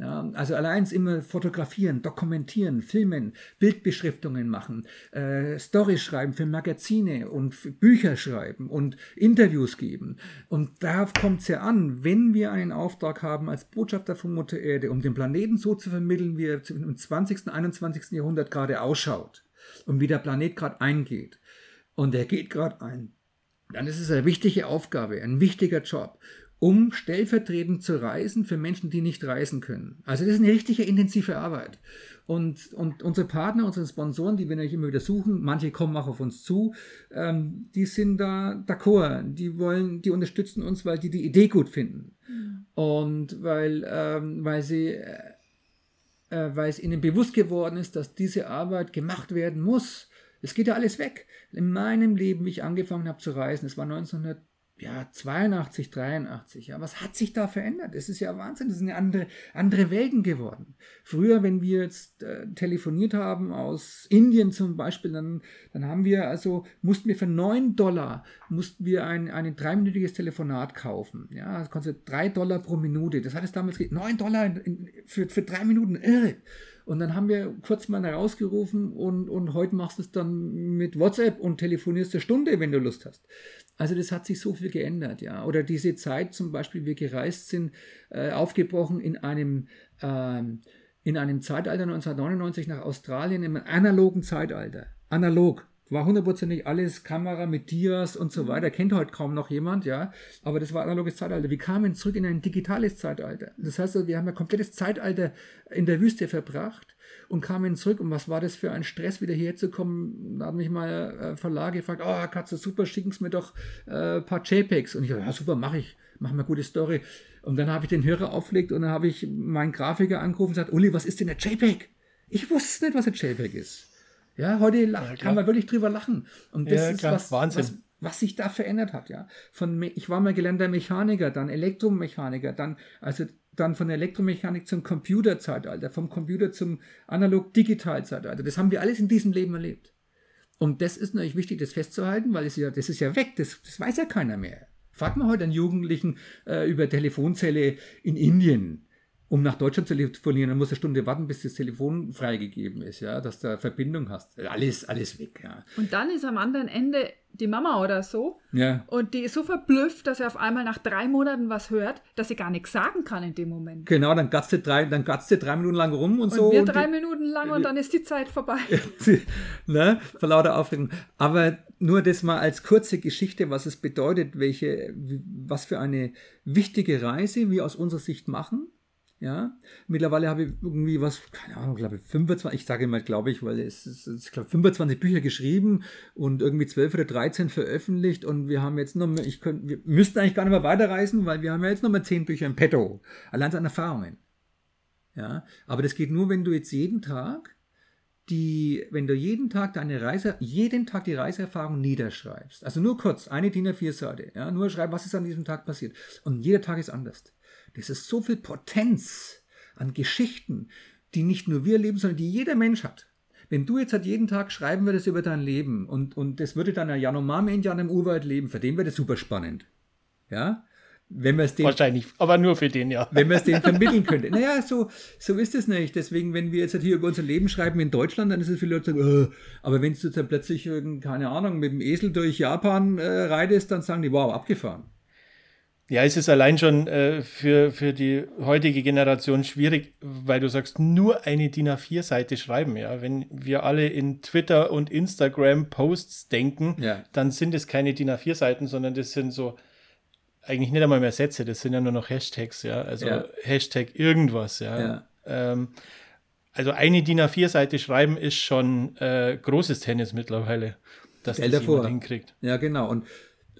Ja, also allein immer fotografieren, dokumentieren, filmen, Bildbeschriftungen machen, äh, Storys schreiben für Magazine und Bücher schreiben und Interviews geben. Und darauf kommt es ja an, wenn wir einen Auftrag haben als Botschafter von Mutter Erde, um den Planeten so zu vermitteln, wie er im 20., 21. Jahrhundert gerade ausschaut und wie der Planet gerade eingeht. Und er geht gerade ein. Dann ist es eine wichtige Aufgabe, ein wichtiger Job um stellvertretend zu reisen für Menschen, die nicht reisen können. Also das ist eine richtige intensive Arbeit. Und, und unsere Partner, unsere Sponsoren, die wir natürlich immer wieder suchen, manche kommen auch auf uns zu, ähm, die sind da d'accord, die wollen, die unterstützen uns, weil die die Idee gut finden. Mhm. Und weil, ähm, weil sie, äh, äh, weil es ihnen bewusst geworden ist, dass diese Arbeit gemacht werden muss. Es geht ja alles weg. In meinem Leben, wie ich angefangen habe zu reisen, es war 1900 ja, 82, 83. Ja, was hat sich da verändert? Es ist ja Wahnsinn, es sind ja andere, andere Welten geworden. Früher, wenn wir jetzt äh, telefoniert haben aus Indien zum Beispiel, dann, dann haben wir also, mussten wir für 9 Dollar, mussten wir ein, ein dreiminütiges Telefonat kaufen. Ja, das kostet 3 Dollar pro Minute. Das hat es damals, 9 Dollar in, in, für, für drei Minuten, irre. Und dann haben wir kurz mal herausgerufen und, und heute machst du es dann mit WhatsApp und telefonierst eine Stunde, wenn du Lust hast. Also das hat sich so viel geändert, ja. Oder diese Zeit zum Beispiel, wir gereist sind, äh, aufgebrochen in einem, ähm, in einem Zeitalter 1999 nach Australien, im analogen Zeitalter. Analog war hundertprozentig alles Kamera mit Dias und so weiter. Kennt heute kaum noch jemand, ja. Aber das war analoges Zeitalter. Wir kamen zurück in ein digitales Zeitalter. Das heißt, wir haben ein komplettes Zeitalter in der Wüste verbracht und kamen zurück. Und was war das für ein Stress, wieder hierher zu kommen? Da hat mich mal äh, Verlag gefragt, oh Katze, super, schicken Sie mir doch äh, ein paar JPEGs. Und ich dachte, ja super, mache ich, mache mal gute Story. Und dann habe ich den Hörer aufgelegt und dann habe ich meinen Grafiker angerufen und gesagt, Uli, was ist denn der JPEG? Ich wusste nicht, was ein JPEG ist. Ja, heute ja, kann man wirklich drüber lachen. Und das ja, ist was, Wahnsinn. Was, was sich da verändert hat, ja. Von, ich war mal gelernter Mechaniker, dann Elektromechaniker, dann, also dann von der Elektromechanik zum Computerzeitalter, vom Computer zum analog-digital-Zeitalter. Das haben wir alles in diesem Leben erlebt. Und das ist natürlich wichtig, das festzuhalten, weil es ja, das ist ja weg, das, das weiß ja keiner mehr. Fragt man heute einen Jugendlichen äh, über Telefonzelle in Indien um nach Deutschland zu telefonieren, dann muss eine Stunde warten, bis das Telefon freigegeben ist, ja, dass du Verbindung hast. Alles, alles weg, ja. Und dann ist am anderen Ende die Mama oder so. Ja. Und die ist so verblüfft, dass sie auf einmal nach drei Monaten was hört, dass sie gar nichts sagen kann in dem Moment. Genau, dann gatzt sie drei, dann gatzt sie drei Minuten lang rum und, und so. Wir und drei die, Minuten lang und dann ist die Zeit vorbei. ne, vor lauter Aufregung. Aber nur das mal als kurze Geschichte, was es bedeutet, welche, was für eine wichtige Reise wir aus unserer Sicht machen ja, mittlerweile habe ich irgendwie was, keine Ahnung, glaube ich, 25, ich sage mal, glaube ich, weil es ist, ich glaube, 25 Bücher geschrieben und irgendwie 12 oder 13 veröffentlicht und wir haben jetzt noch, ich könnte, wir müssten eigentlich gar nicht mehr weiterreisen, weil wir haben ja jetzt noch mal 10 Bücher im Petto. Allein an Erfahrungen. Ja, aber das geht nur, wenn du jetzt jeden Tag die, wenn du jeden Tag deine Reise, jeden Tag die Reiseerfahrung niederschreibst. Also nur kurz, eine DIN A4-Seite, ja, nur schreiben, was ist an diesem Tag passiert. Und jeder Tag ist anders. Das ist so viel Potenz an Geschichten, die nicht nur wir leben, sondern die jeder Mensch hat. Wenn du jetzt halt jeden Tag schreiben würdest über dein Leben und, und das würde dann ein Yanomami-Indianer im Urwald leben, für den wäre das super spannend. Ja? Wenn wir es den, Wahrscheinlich, aber nur für den, ja. Wenn man es denen vermitteln könnte. Naja, so, so ist es nicht. Deswegen, wenn wir jetzt halt hier über unser Leben schreiben in Deutschland, dann ist es viele Leute sagen, äh, aber wenn du dann plötzlich, keine Ahnung, mit dem Esel durch Japan äh, reitest, dann sagen die, wow, abgefahren. Ja, es ist allein schon äh, für, für die heutige Generation schwierig, weil du sagst, nur eine DIN A4-Seite schreiben. Ja, wenn wir alle in Twitter und Instagram Posts denken, ja. dann sind es keine DIN A4-Seiten, sondern das sind so eigentlich nicht einmal mehr Sätze, das sind ja nur noch Hashtags, ja, also ja. Hashtag irgendwas, ja. ja. Ähm, also eine DIN A4-Seite schreiben ist schon äh, großes Tennis mittlerweile, dass Gell das jemand hinkriegt. Ja, genau. Und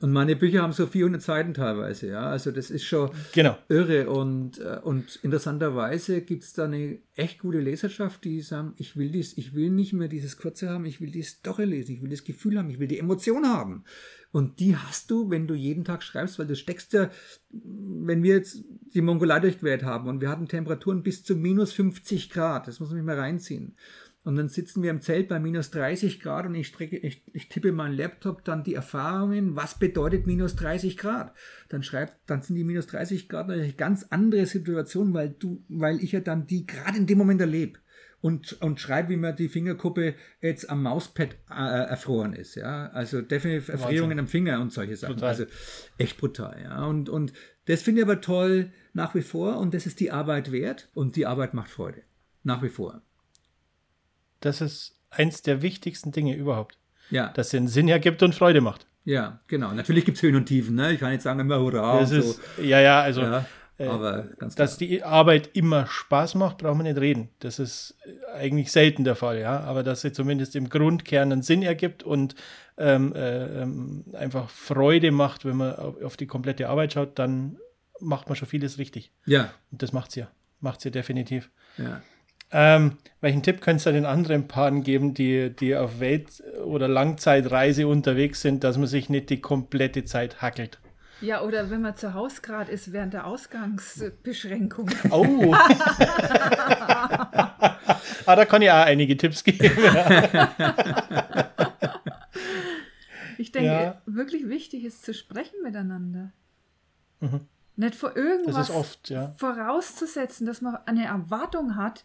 und meine Bücher haben so 400 Seiten teilweise, ja. Also das ist schon genau. irre. Und, äh, und interessanterweise gibt es da eine echt gute Leserschaft, die sagen, ich will dies, ich will nicht mehr dieses Kurze haben, ich will die Story lesen, ich will das Gefühl haben, ich will die Emotion haben. Und die hast du, wenn du jeden Tag schreibst, weil du steckst ja, wenn wir jetzt die Mongolei durchquert haben und wir hatten Temperaturen bis zu minus 50 Grad, das muss man sich mal reinziehen. Und dann sitzen wir im Zelt bei minus 30 Grad und ich, strecke, ich, ich tippe meinen Laptop dann die Erfahrungen, was bedeutet minus 30 Grad. Dann schreibt, dann sind die minus 30 Grad natürlich ganz andere Situationen, weil du, weil ich ja dann die gerade in dem Moment erlebe und, und schreibe, wie mir die Fingerkuppe jetzt am Mauspad äh, erfroren ist. Ja? Also definitiv Erfrierungen am Finger und solche Sachen. Brutal. Also echt brutal. Ja? Und, und das finde ich aber toll nach wie vor und das ist die Arbeit wert und die Arbeit macht Freude. Nach wie vor. Das ist eins der wichtigsten Dinge überhaupt. Ja. Dass es den Sinn hergibt und Freude macht. Ja, genau. Natürlich gibt es Höhen und Tiefen. Ne? Ich kann nicht sagen immer Hurra. Das ist, so. Ja, ja, also. Ja, äh, aber ganz dass die Arbeit immer Spaß macht, braucht man nicht reden. Das ist eigentlich selten der Fall, ja. Aber dass sie zumindest im Grundkern einen Sinn ergibt und ähm, äh, ähm, einfach Freude macht, wenn man auf, auf die komplette Arbeit schaut, dann macht man schon vieles richtig. Ja. Und das macht sie ja. Macht sie definitiv. Ja. Ähm, welchen Tipp könntest du den anderen Paaren geben, die, die auf Welt- oder Langzeitreise unterwegs sind, dass man sich nicht die komplette Zeit hackelt? Ja, oder wenn man zu Hause gerade ist während der Ausgangsbeschränkung. Oh! ah, da kann ich auch einige Tipps geben. ich denke, ja. wirklich wichtig ist zu sprechen miteinander. Mhm. Nicht vor irgendwas oft, ja. vorauszusetzen, dass man eine Erwartung hat,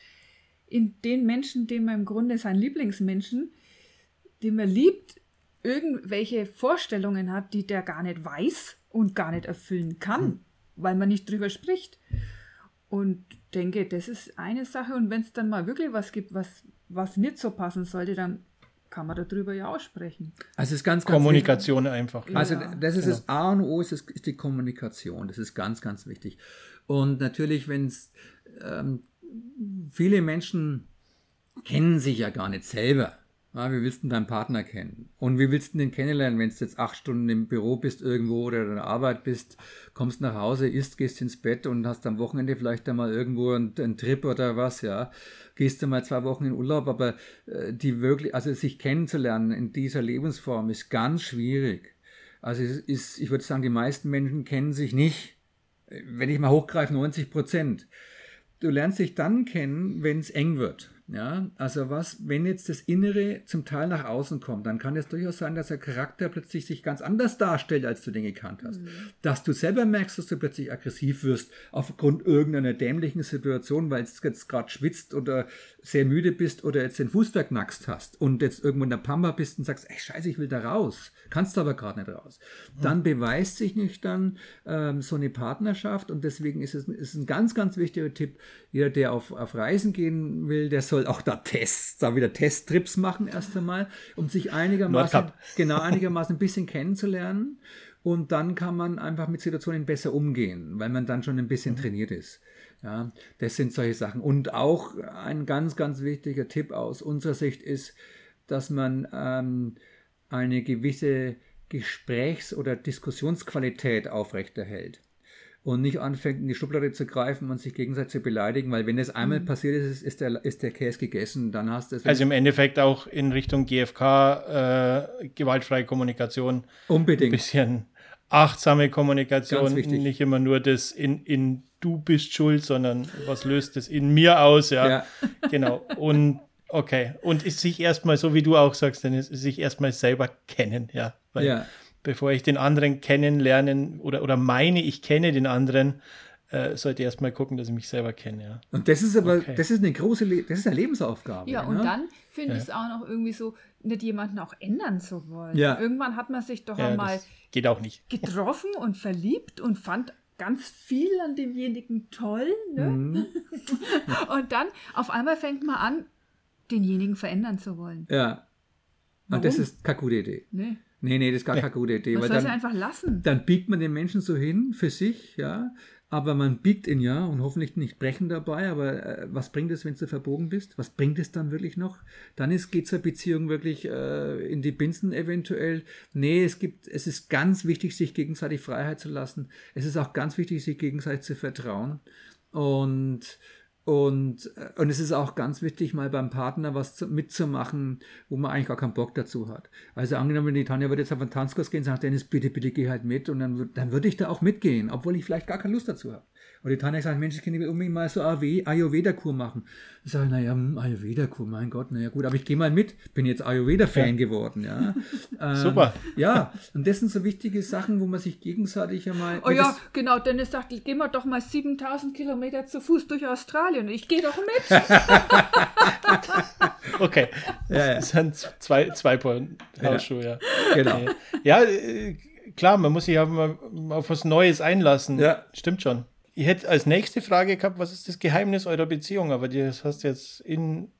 in den Menschen, den man im Grunde sein Lieblingsmenschen, den man liebt, irgendwelche Vorstellungen hat, die der gar nicht weiß und gar nicht erfüllen kann, mhm. weil man nicht drüber spricht. Und denke, das ist eine Sache. Und wenn es dann mal wirklich was gibt, was, was nicht so passen sollte, dann kann man darüber ja auch sprechen. Also ist ganz, ganz Kommunikation wichtig. einfach. Also ja. das ist genau. das A und O, ist, ist die Kommunikation. Das ist ganz, ganz wichtig. Und natürlich, wenn es ähm, viele Menschen kennen sich ja gar nicht selber. Ja, wie willst du deinen Partner kennen? Und wie willst du den kennenlernen, wenn du jetzt acht Stunden im Büro bist irgendwo oder in der Arbeit bist, kommst nach Hause, isst, gehst ins Bett und hast am Wochenende vielleicht einmal irgendwo einen, einen Trip oder was, ja. Gehst du mal zwei Wochen in Urlaub, aber äh, die wirklich, also sich kennenzulernen in dieser Lebensform ist ganz schwierig. Also es ist, ich würde sagen, die meisten Menschen kennen sich nicht. Wenn ich mal hochgreife, 90 Prozent. Du lernst dich dann kennen, wenn es eng wird. Ja, also was, wenn jetzt das Innere zum Teil nach außen kommt, dann kann es durchaus sein, dass der Charakter plötzlich sich ganz anders darstellt, als du den gekannt hast. Mhm. Dass du selber merkst, dass du plötzlich aggressiv wirst aufgrund irgendeiner dämlichen Situation, weil du jetzt gerade schwitzt oder sehr müde bist oder jetzt den Fuß verknackst hast und jetzt irgendwo in der Pampa bist und sagst, ey scheiße, ich will da raus, kannst aber gerade nicht raus. Mhm. Dann beweist sich nicht dann ähm, so eine Partnerschaft und deswegen ist es ist ein ganz, ganz wichtiger Tipp, jeder, der auf, auf Reisen gehen will, der soll soll auch da Tests, da wieder Testtrips machen erst einmal, um sich einigermaßen, genau, einigermaßen ein bisschen kennenzulernen. Und dann kann man einfach mit Situationen besser umgehen, weil man dann schon ein bisschen mhm. trainiert ist. Ja, das sind solche Sachen. Und auch ein ganz, ganz wichtiger Tipp aus unserer Sicht ist, dass man ähm, eine gewisse Gesprächs- oder Diskussionsqualität aufrechterhält und nicht anfängt, in die Schublade zu greifen und sich gegenseitig zu beleidigen, weil wenn das einmal mhm. passiert ist, ist der, ist der Käse gegessen, dann hast du es. Also im Endeffekt auch in Richtung GFK, äh, gewaltfreie Kommunikation. Unbedingt. Ein bisschen achtsame Kommunikation, nicht immer nur das in, in du bist schuld, sondern was löst es in mir aus, ja. ja. Genau. Und okay. Und ist sich erstmal, so wie du auch sagst, dann ist sich erstmal selber kennen, ja. Weil ja bevor ich den anderen kennenlernen oder, oder meine, ich kenne den anderen, äh, sollte ich erstmal gucken, dass ich mich selber kenne. Ja. Und das ist aber, okay. das ist eine große, Le das ist eine Lebensaufgabe. Ja, und ne? dann finde ja. ich es auch noch irgendwie so, nicht jemanden auch ändern zu wollen. Ja. Irgendwann hat man sich doch ja, einmal geht auch nicht. getroffen und verliebt und fand ganz viel an demjenigen toll. Ne? Mhm. und dann auf einmal fängt man an, denjenigen verändern zu wollen. Ja. Und das ist keine gute Idee. Nee. Nee, nee, das ist gar keine gute Idee. Man weil soll dann, einfach lassen. Dann biegt man den Menschen so hin für sich, ja. Aber man biegt ihn ja und hoffentlich nicht brechen dabei. Aber äh, was bringt es, wenn du verbogen bist? Was bringt es dann wirklich noch? Dann geht es eine Beziehung wirklich äh, in die Binsen eventuell. Nee, es gibt, es ist ganz wichtig, sich gegenseitig Freiheit zu lassen. Es ist auch ganz wichtig, sich gegenseitig zu vertrauen. Und Und, äh, und es ist auch ganz wichtig, mal beim Partner was zu, mitzumachen, wo man eigentlich gar keinen Bock dazu hat. Also angenommen, die Tanja würde jetzt auf einen Tanzkurs gehen, sagt Dennis, bitte, bitte geh halt mit. Und dann, dann würde ich da auch mitgehen, obwohl ich vielleicht gar keine Lust dazu habe. Und die Tanja sagt, Mensch, ich kann unbedingt mal so Ayurveda-Kur machen. Ich sage, naja, hm, Ayurveda-Kur, mein Gott, naja gut, aber ich gehe mal mit. Bin jetzt Ayurveda-Fan ja. geworden, ja. ähm, Super. Ja, und das sind so wichtige Sachen, wo man sich gegenseitig einmal... Oh ja, genau, Dennis sagt, gehen wir doch mal 7000 Kilometer zu Fuß durch Australien. Ich gehe doch mit. okay, ja, ja. das sind zwei, zwei Point Hausschuhe, ja. Genau. Okay. Ja, äh, klar, man muss sich mal auf was Neues einlassen. Ja. Stimmt schon. Ich hätte als nächste Frage gehabt, was ist das Geheimnis eurer Beziehung? Aber das hast du jetzt in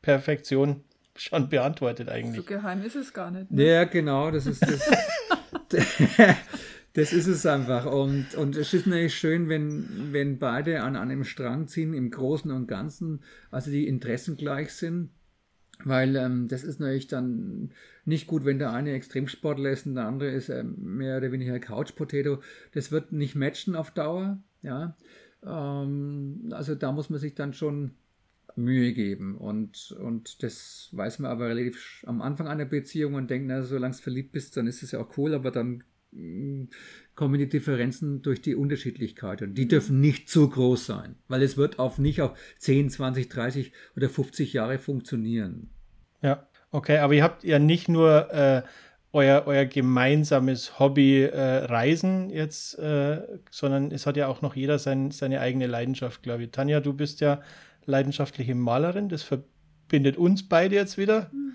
Perfektion schon beantwortet eigentlich. So geheim ist es gar nicht. Ne? Ja, genau, das ist das. das ist es einfach. Und, und es ist natürlich schön, wenn, wenn beide an einem Strang ziehen, im Großen und Ganzen, also die Interessen gleich sind. Weil ähm, das ist natürlich dann nicht gut, wenn der eine Extremsportler ist und der andere ist ähm, mehr oder weniger Couch-Potato. Das wird nicht matchen auf Dauer. Ja, ähm, also da muss man sich dann schon Mühe geben und, und das weiß man aber relativ am Anfang einer Beziehung und denkt, na, solange du verliebt bist, dann ist es ja auch cool, aber dann mm, kommen die Differenzen durch die Unterschiedlichkeit und die dürfen nicht zu groß sein, weil es wird auf nicht auf 10, 20, 30 oder 50 Jahre funktionieren. Ja, okay, aber ihr habt ja nicht nur äh, euer, euer gemeinsames Hobby äh, Reisen jetzt, äh, sondern es hat ja auch noch jeder sein, seine eigene Leidenschaft, glaube ich. Tanja, du bist ja leidenschaftliche Malerin, das verbindet uns beide jetzt wieder. Mhm.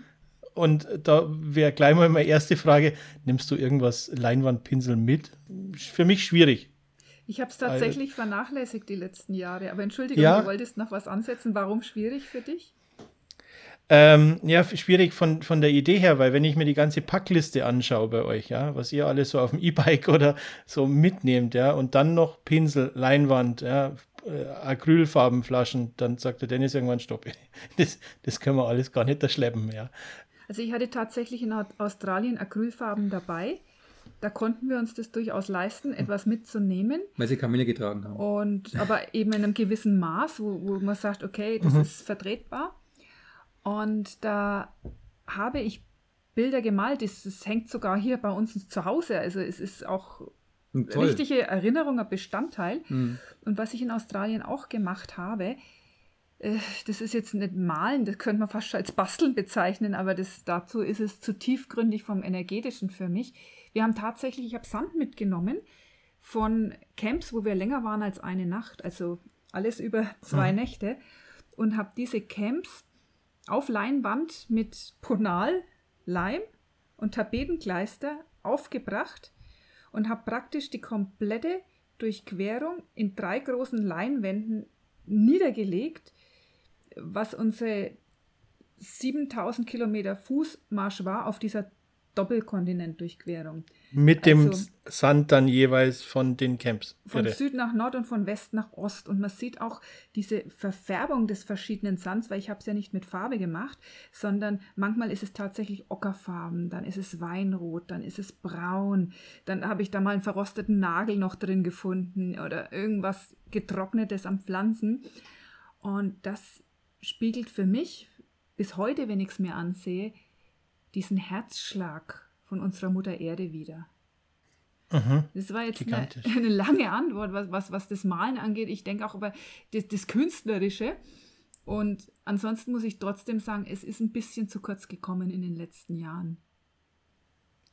Und da wäre gleich mal meine erste Frage: Nimmst du irgendwas Leinwandpinsel mit? Für mich schwierig. Ich habe es tatsächlich also, vernachlässigt die letzten Jahre. Aber Entschuldigung, ja, du wolltest noch was ansetzen. Warum schwierig für dich? Ähm, ja, schwierig von, von der Idee her, weil wenn ich mir die ganze Packliste anschaue bei euch, ja, was ihr alles so auf dem E-Bike oder so mitnehmt, ja, und dann noch Pinsel, Leinwand, ja, äh, Acrylfarbenflaschen, dann sagt der Dennis irgendwann Stopp. Das, das können wir alles gar nicht da schleppen, ja. Also ich hatte tatsächlich in Australien Acrylfarben dabei. Da konnten wir uns das durchaus leisten, etwas mitzunehmen. Weil sie Kamille getragen haben. Und, aber eben in einem gewissen Maß, wo, wo man sagt, okay, das mhm. ist vertretbar. Und da habe ich Bilder gemalt. Das, das, hängt sogar hier bei uns zu Hause. Also es ist auch hm, Toll. richtige Erinnerung, ein Bestandteil. Mhm. Und was ich in Australien auch gemacht habe, äh, das ist jetzt nicht malen, das könnte man fast schon als Basteln bezeichnen, aber das, dazu ist es zu tiefgründig vom Energetischen für mich. Wir haben tatsächlich, ich habe Sand mitgenommen von Camps, wo wir länger waren als eine Nacht, also alles über zwei mhm. Nächte, und habe diese Camps auf Leinwand mit Ponal, Leim und Tapetenkleister aufgebracht und habe praktisch die komplette Durchquerung in drei großen Leinwänden niedergelegt, was unsere 7000 Kilometer Fußmarsch war auf dieser Doppelkontinentdurchquerung. Mit dem also, Sand dann jeweils von den Camps. Von. Süd nach Nord und von West nach Ost. Und man sieht auch diese Verfärbung des verschiedenen Sands, weil ich habe es ja nicht mit Farbe gemacht, sondern manchmal ist es tatsächlich ockerfarben, dann ist es Weinrot, dann ist es braun, dann habe ich da mal einen verrosteten Nagel noch drin gefunden oder irgendwas getrocknetes am Pflanzen. Und das spiegelt für mich bis heute, wenn ich es mir ansehe, diesen Herzschlag von unserer Mutter Erde wieder. Mhm. Das war jetzt eine, eine, lange Antwort, was, was, was das Malen angeht. Ich denke auch über das, das Künstlerische. Und ansonsten muss ich trotzdem sagen, es ist ein bisschen zu kurz gekommen in den letzten Jahren.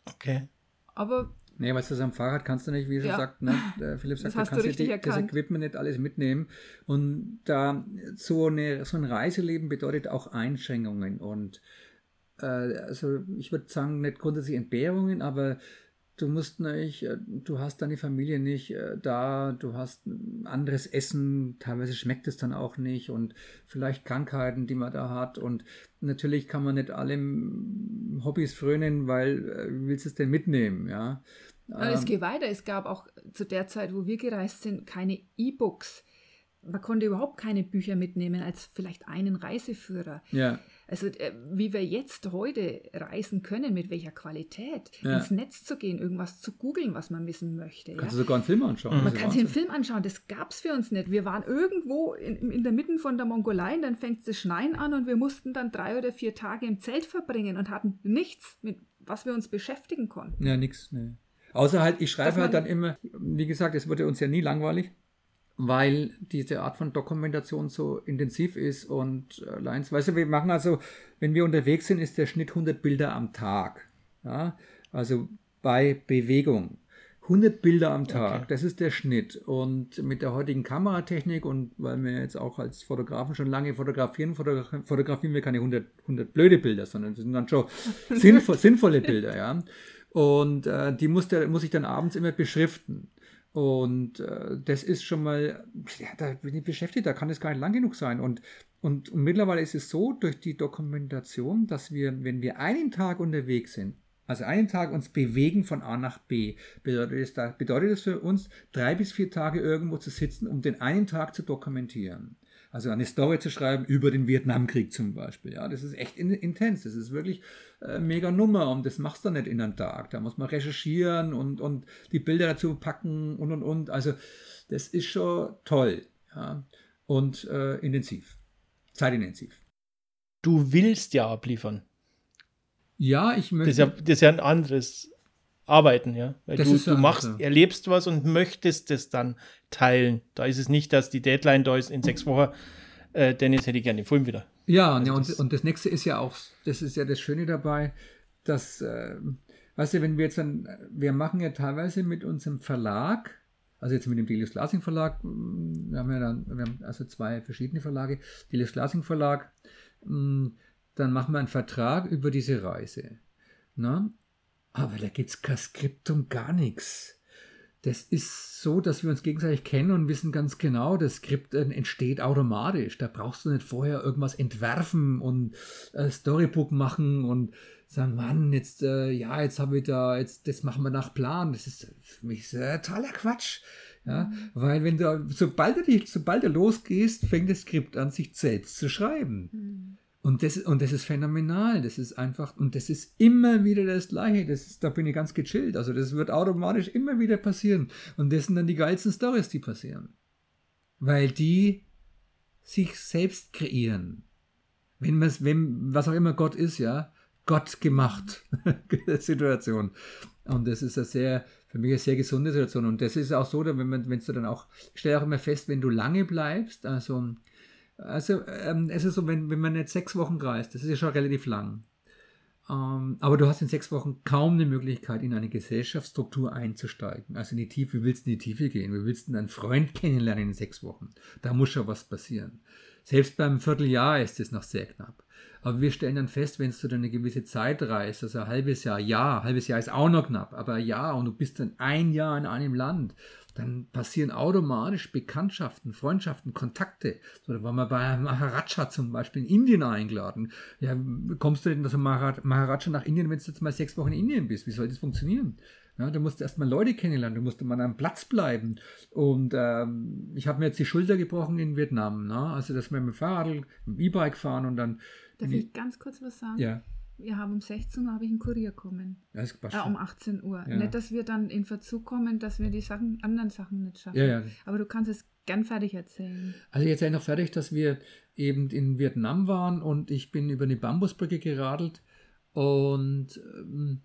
Okay. Aber. Nee, was das am Fahrrad kannst du nicht, wie ja. sagt, ne? Der Philipp sagt, das du kannst du die, das Equipment nicht alles mitnehmen. Und da so, eine, so ein Reiseleben bedeutet auch Einschränkungen. Und äh, also ich würde sagen, nicht grundsätzlich Entbehrungen, aber du musst nicht, äh, du hast deine Familie nicht äh, da, du hast anderes Essen, teilweise schmeckt es dann auch nicht und vielleicht Krankheiten, die man da hat und natürlich kann man nicht allem Hobbys frönen, weil wie willst du es denn mitnehmen, ja. Aber es ähm, geht weiter. Es gab auch zu der Zeit, wo wir gereist sind, keine E-Books. Man konnte überhaupt keine Bücher mitnehmen als vielleicht einen Reiseführer. Ja. Also äh, wie wir jetzt heute reisen können, mit welcher Qualität, Ja. ins Netz zu gehen, irgendwas zu googeln, was man wissen möchte. Kannst ja? du sogar einen Film anschauen. Man Das ist kann sich einen. Film anschauen, das gab es für uns nicht. Wir waren irgendwo in, in der Mitte von der Mongolei, und dann fängt es zu schneien an und wir mussten dann drei oder vier Tage im Zelt verbringen und hatten nichts, mit was wir uns beschäftigen konnten. Ja, nix. Nee. Außer halt, ich schreibe halt man- dann immer, wie gesagt, es wurde uns ja nie langweilig, weil diese Art von Dokumentation so intensiv ist und äh, Lines, weißt du, wir machen also, wenn wir unterwegs sind, ist der Schnitt 100 Bilder am Tag. Ja? Also bei Bewegung. 100 Bilder am Tag, Okay. das ist der Schnitt. Und mit der heutigen Kameratechnik und weil wir jetzt auch als Fotografen schon lange fotografieren, fotogra- fotografieren wir keine 100, 100 blöde Bilder, sondern das sind dann schon sinnvoll, sinnvolle Bilder, ja. Und äh, die muss, der, muss ich dann abends immer beschriften. Und äh, das ist schon mal, ja, da bin ich beschäftigt, da kann es gar nicht lang genug sein. Und, und, und mittlerweile ist es so, durch die Dokumentation, dass wir, wenn wir einen Tag unterwegs sind, also einen Tag uns bewegen von A nach B, bedeutet es, bedeutet es für uns, drei bis vier Tage irgendwo zu sitzen, um den einen Tag zu dokumentieren. Also eine Story zu schreiben über den Vietnamkrieg zum Beispiel. Ja, das ist echt in, intens. Das ist wirklich äh, mega Nummer und das machst du nicht in einem Tag. Da muss man recherchieren und, und die Bilder dazu packen und und und. Also das ist schon toll. Ja, und äh, intensiv. Zeitintensiv. Du willst ja abliefern. Ja, ich Das möchte. ist ja, das ist ja ein anderes Arbeiten, ja. Weil Das du, du machst, ja. erlebst was und möchtest es dann teilen. Da ist es nicht, dass die Deadline da ist in sechs Wochen. Äh, Dennis hätte ich gerne den Film wieder. Ja, Also ja und, das- und das nächste ist ja auch, das ist ja das Schöne dabei, dass, äh, weißt du, wenn wir jetzt dann, wir machen ja teilweise mit unserem Verlag, also jetzt mit dem Delius Glasing Verlag, mh, wir haben ja dann, wir haben also zwei verschiedene Verlage, Delius Glasing Verlag, mh, dann machen wir einen Vertrag über diese Reise. Na? Aber da gibt es kein Skriptum, gar nichts. Das ist so, dass wir uns gegenseitig kennen und wissen ganz genau, das Skript entsteht automatisch. Da brauchst du nicht vorher irgendwas entwerfen und äh, Storybook machen und sagen, Mann, jetzt, äh, ja, jetzt habe ich da, jetzt, das machen wir nach Plan. Das ist für mich totaler Quatsch. Ja, weil wenn du, sobald du, dich, sobald du losgehst, fängt das Skript an, sich selbst zu schreiben. Und das, und das ist phänomenal. Das ist einfach, und das ist immer wieder das Gleiche. Das ist, da bin ich ganz gechillt. Also, das wird automatisch immer wieder passieren. Und das sind dann die geilsten Stories, die passieren. Weil die sich selbst kreieren. Wenn man wenn, was auch immer Gott ist, ja, Gott gemacht Situation. Und das ist eine sehr, für mich eine sehr gesunde Situation. Und das ist auch so, wenn man, wenn du dann auch, ich stelle auch immer fest, wenn du lange bleibst, also also ähm, es ist so, wenn, wenn man jetzt sechs Wochen reist, das ist ja schon relativ lang. Ähm, aber du hast in sechs Wochen kaum eine Möglichkeit, in eine Gesellschaftsstruktur einzusteigen. Also in die Tiefe, wie willst du in die Tiefe gehen? Wie willst du einen Freund kennenlernen in sechs Wochen? Da muss schon was passieren. Selbst beim Vierteljahr ist es noch sehr knapp. Aber wir stellen dann fest, wenn du dann eine gewisse Zeit reist, also ein halbes Jahr, ja, halbes Jahr ist auch noch knapp, aber ja, und du bist dann ein Jahr in einem Land, dann passieren automatisch Bekanntschaften, Freundschaften, Kontakte. So, da waren wir bei Maharaja zum Beispiel in Indien eingeladen. Ja, kommst du denn aus Maharaja nach Indien, wenn du jetzt mal sechs Wochen in Indien bist? Wie soll das funktionieren? Ja, du musst erstmal Leute kennenlernen, du musst mal an einem Platz bleiben. Und ähm, ich habe mir jetzt die Schulter gebrochen in Vietnam. Ne? Also, dass wir mit dem Fahrrad, mit dem E-Bike fahren und dann. Darf ich ganz kurz was sagen? Ja, Wir haben um 16 Uhr habe ich einen Kurier kommen. das passt Äh, um 18 Uhr. Ja. Nicht, dass wir dann in Verzug kommen, dass wir die Sachen, anderen Sachen nicht schaffen. Ja, ja. Aber du kannst es gern fertig erzählen. Also jetzt noch fertig, dass wir eben in Vietnam waren und ich bin über eine Bambusbrücke geradelt und ähm,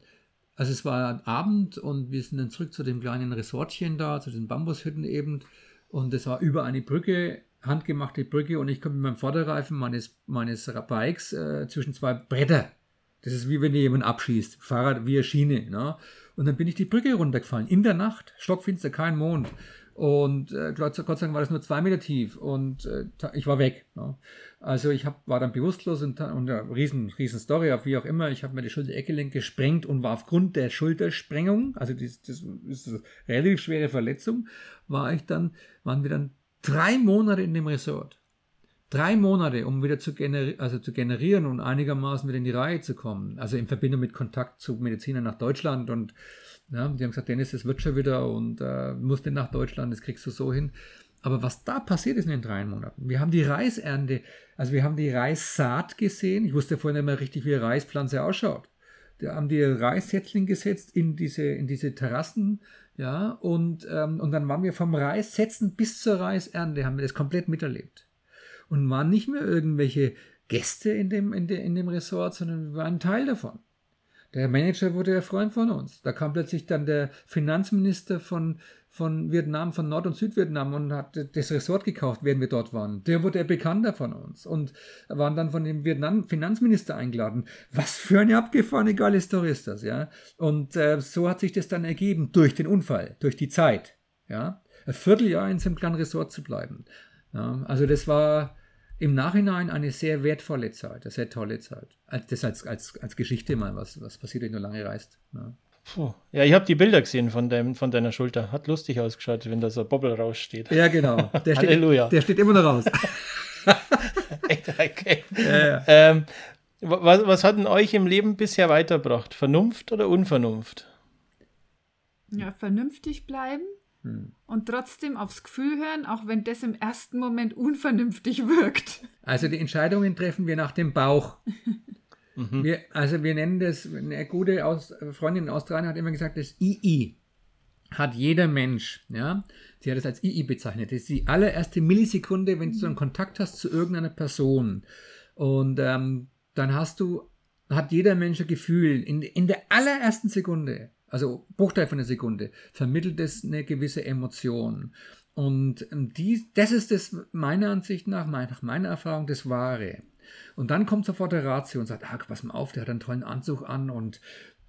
also es war Abend und wir sind dann zurück zu dem kleinen Resortchen da, zu den Bambushütten eben und es war über eine Brücke, handgemachte Brücke und ich komme mit meinem Vorderreifen meines, meines Bikes äh, zwischen zwei Bretter. Das ist wie wenn dir jemand abschießt, Fahrrad wie eine Schiene. Ne? Und dann bin ich die Brücke runtergefallen, in der Nacht, stockfinster, kein Mond. Und äh, Gott, sei Dank war das nur zwei Meter tief und äh, ich war weg. Ne? Also ich hab, war dann bewusstlos und, und eine riesen, riesen Story, auf wie auch immer. Ich habe mir die Schulter-Eckgelenk gesprengt und war aufgrund der Schultersprengung, also das, das ist eine relativ schwere Verletzung, war ich dann, waren wir dann drei Monate in dem Resort. Drei Monate, um wieder zu, generi also zu generieren und einigermaßen wieder in die Reihe zu kommen. Also in Verbindung mit Kontakt zu Medizinern nach Deutschland und ja, die haben gesagt, Dennis, das wird schon wieder und äh, musst nicht nach Deutschland, das kriegst du so hin. Aber was da passiert ist in den drei Monaten, wir haben die Reisernte, also wir haben die Reissaat gesehen. Ich wusste vorhin nicht mehr richtig, wie eine Reispflanze ausschaut. Da haben die Reissetzling gesetzt in diese, in diese Terrassen, ja, und, ähm, und dann waren wir vom Reissetzen bis zur Reisernte, haben wir das komplett miterlebt. Und waren nicht mehr irgendwelche Gäste in dem, in, de, in dem Resort, sondern wir waren Teil davon. Der Manager wurde der Freund von uns. Da kam plötzlich dann der Finanzminister von, von Vietnam, von Nord- und Südvietnam und hat das Resort gekauft, während wir dort waren. Der wurde Bekannter von uns und waren dann von dem Vietnam Finanzminister eingeladen. Was für eine abgefahrene geile Story ist das, ja? Und äh, so hat sich das dann ergeben durch den Unfall, durch die Zeit, ja? Ein Vierteljahr in so einem kleinen Resort zu bleiben. Ja? Also das war im Nachhinein eine sehr wertvolle Zeit, eine sehr tolle Zeit. Das als, als, als Geschichte mal, was, was passiert, wenn du lange reist. Ja. Puh. Ja, ich habe die Bilder gesehen von, deinem, von deiner Schulter. Hat lustig ausgeschaut, wenn da so ein Bobbel raussteht. Ja, genau. Der Halleluja. Steht, der steht immer noch raus. okay. Ja, ja. Ähm, was, was hat denn euch im Leben bisher weitergebracht? Vernunft oder Unvernunft? Ja, vernünftig bleiben hm. und trotzdem aufs Gefühl hören, auch wenn das im ersten Moment unvernünftig wirkt. Also die Entscheidungen treffen wir nach dem Bauch. Mhm. Wir, also wir nennen das, eine gute Aus, Freundin in Australien hat immer gesagt, das II hat jeder Mensch, ja, sie hat es als II bezeichnet. Das ist die allererste Millisekunde, wenn du einen Kontakt hast zu irgendeiner Person. Und ähm, dann hast du, hat jeder Mensch ein Gefühl, in, in der allerersten Sekunde, also Bruchteil von einer Sekunde, vermittelt es eine gewisse Emotion. Und ähm, die, das ist das meiner Ansicht nach, nach meiner Erfahrung, das Wahre. Und dann kommt sofort der Ratio und sagt, ah, pass mal auf, der hat einen tollen Anzug an und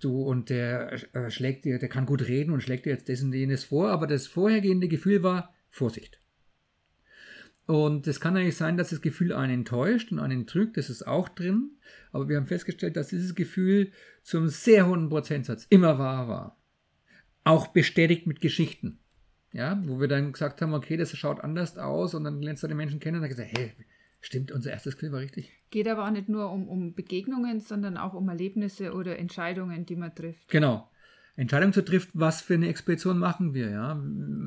du und der äh, schlägt dir, der kann gut reden und schlägt dir jetzt und jenes vor, aber das vorhergehende Gefühl war Vorsicht. Und es kann eigentlich sein, dass das Gefühl einen enttäuscht und einen trügt, das ist auch drin. Aber wir haben festgestellt, dass dieses Gefühl zum sehr hohen Prozentsatz immer wahr war. Auch bestätigt mit Geschichten. Ja, wo wir dann gesagt haben, okay, das schaut anders aus und dann lernst du den Menschen kennen und dann gesagt, hey, Stimmt, unser erstes Gefühl war richtig. Geht aber auch nicht nur um, um Begegnungen, sondern auch um Erlebnisse oder Entscheidungen, die man trifft. Genau. Entscheidung zu trifft, was für eine Expedition machen wir, ja.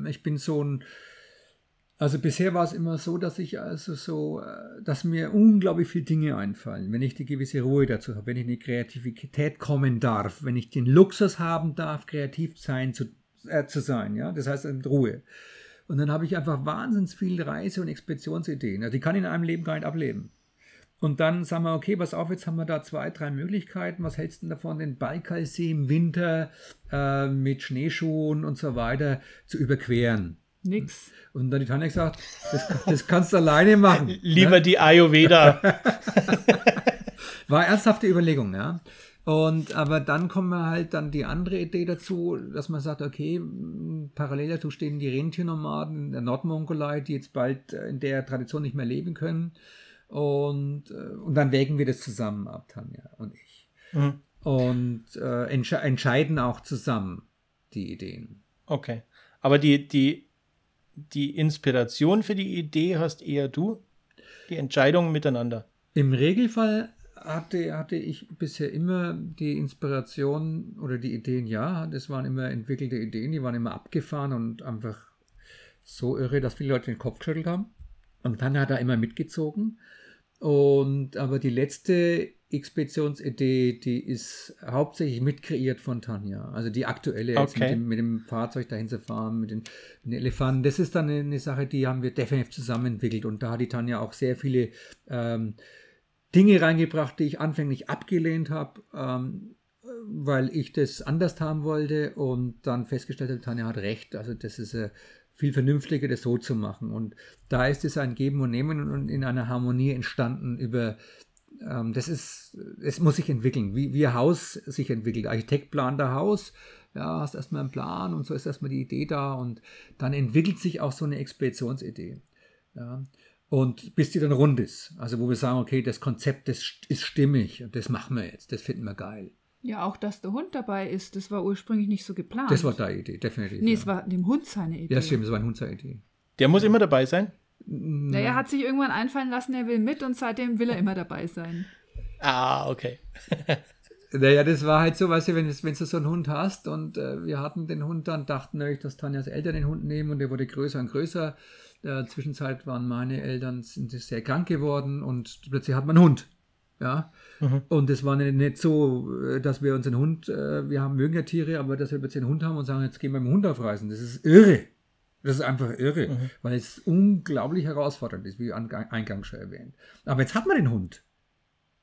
Ich bin so ein, also bisher war es immer so, dass ich also so, äh, dass mir unglaublich viele Dinge einfallen, wenn ich die gewisse Ruhe dazu habe, wenn ich in die Kreativität kommen darf, wenn ich den Luxus haben darf, kreativ sein zu, äh, zu sein, ja. Das heißt Ruhe. Und dann habe ich einfach wahnsinnig viele Reise- und Expeditionsideen. Also die kann ich in einem Leben gar nicht ableben. Und dann sagen wir, okay, pass auf, jetzt haben wir da zwei, drei Möglichkeiten. Was hältst du davon, den Baikalsee im Winter äh, mit Schneeschuhen und so weiter zu überqueren? Nix. Und dann die Tanja gesagt, das, das kannst du alleine machen. Lieber ne? die Ayurveda. War ernsthafte Überlegung, ja. Und aber dann kommen wir halt dann die andere Idee dazu, dass man sagt, okay, parallel dazu stehen die Rentiernomaden in der Nordmongolei, die jetzt bald in der Tradition nicht mehr leben können. Und, äh, und dann wägen wir das zusammen ab, Tanja und ich. Mhm. Und äh, entsche entscheiden auch zusammen die Ideen. Okay. Aber die, die, die Inspiration für die Idee hast eher du, die Entscheidungen miteinander. Im Regelfall hatte, hatte ich bisher immer die Inspiration oder die Ideen, ja, das waren immer entwickelte Ideen, die waren immer abgefahren und einfach so irre, dass viele Leute den Kopf geschüttelt haben. Und dann hat er immer mitgezogen. Und aber die letzte Expeditionsidee, die ist hauptsächlich mitkreiert von Tanja. Also die aktuelle, jetzt okay. mit, dem, mit, dem, Fahrzeug dahin zu fahren, mit den, mit den, Elefanten. Das ist dann eine, Sache, die haben wir definitiv zusammen entwickelt. Und da hat die Tanja auch sehr viele ähm, Dinge reingebracht, die ich anfänglich abgelehnt habe, ähm, weil ich das anders haben wollte und dann festgestellt habe, Tanja hat recht. Also das ist äh, viel vernünftiger, das so zu machen. Und da ist es ein Geben und Nehmen und in einer Harmonie entstanden über das ist, es muss sich entwickeln, wie, wie ein Haus sich entwickelt. Architekt plant ein Haus, ja, hast erstmal einen Plan und so ist erstmal die Idee da und dann entwickelt sich auch so eine Expeditionsidee. Ja. Und bis die dann rund ist. Also wo wir sagen, okay, das Konzept das ist stimmig und das machen wir jetzt, das finden wir geil. Ja, auch dass der Hund dabei ist, das war ursprünglich nicht so geplant. Das war deine Idee, definitiv. Nee, ja. es war dem Hund seine Idee. Ja, stimmt, es war ein Hund seine Idee. Der muss immer dabei sein? Naja, er hat sich irgendwann einfallen lassen, er will mit und seitdem will er immer dabei sein. Ah, okay. naja, das war halt so, weißt du, wenn, wenn du so einen Hund hast und äh, wir hatten den Hund dann, dachten nämlich, dass Tanjas Eltern den Hund nehmen und der wurde größer und größer In der Zwischenzeit waren meine Eltern sind sehr krank geworden und plötzlich hat man einen Hund. Ja. Mhm. Und es war nicht so, äh, dass wir unseren Hund, äh, wir haben mögen ja Tiere, aber dass wir plötzlich einen Hund haben und sagen, jetzt gehen wir mit dem Hund aufreisen. Das ist irre. Das ist einfach irre, mhm. weil es unglaublich herausfordernd ist, wie eingangs schon erwähnt. Aber jetzt hat man den Hund.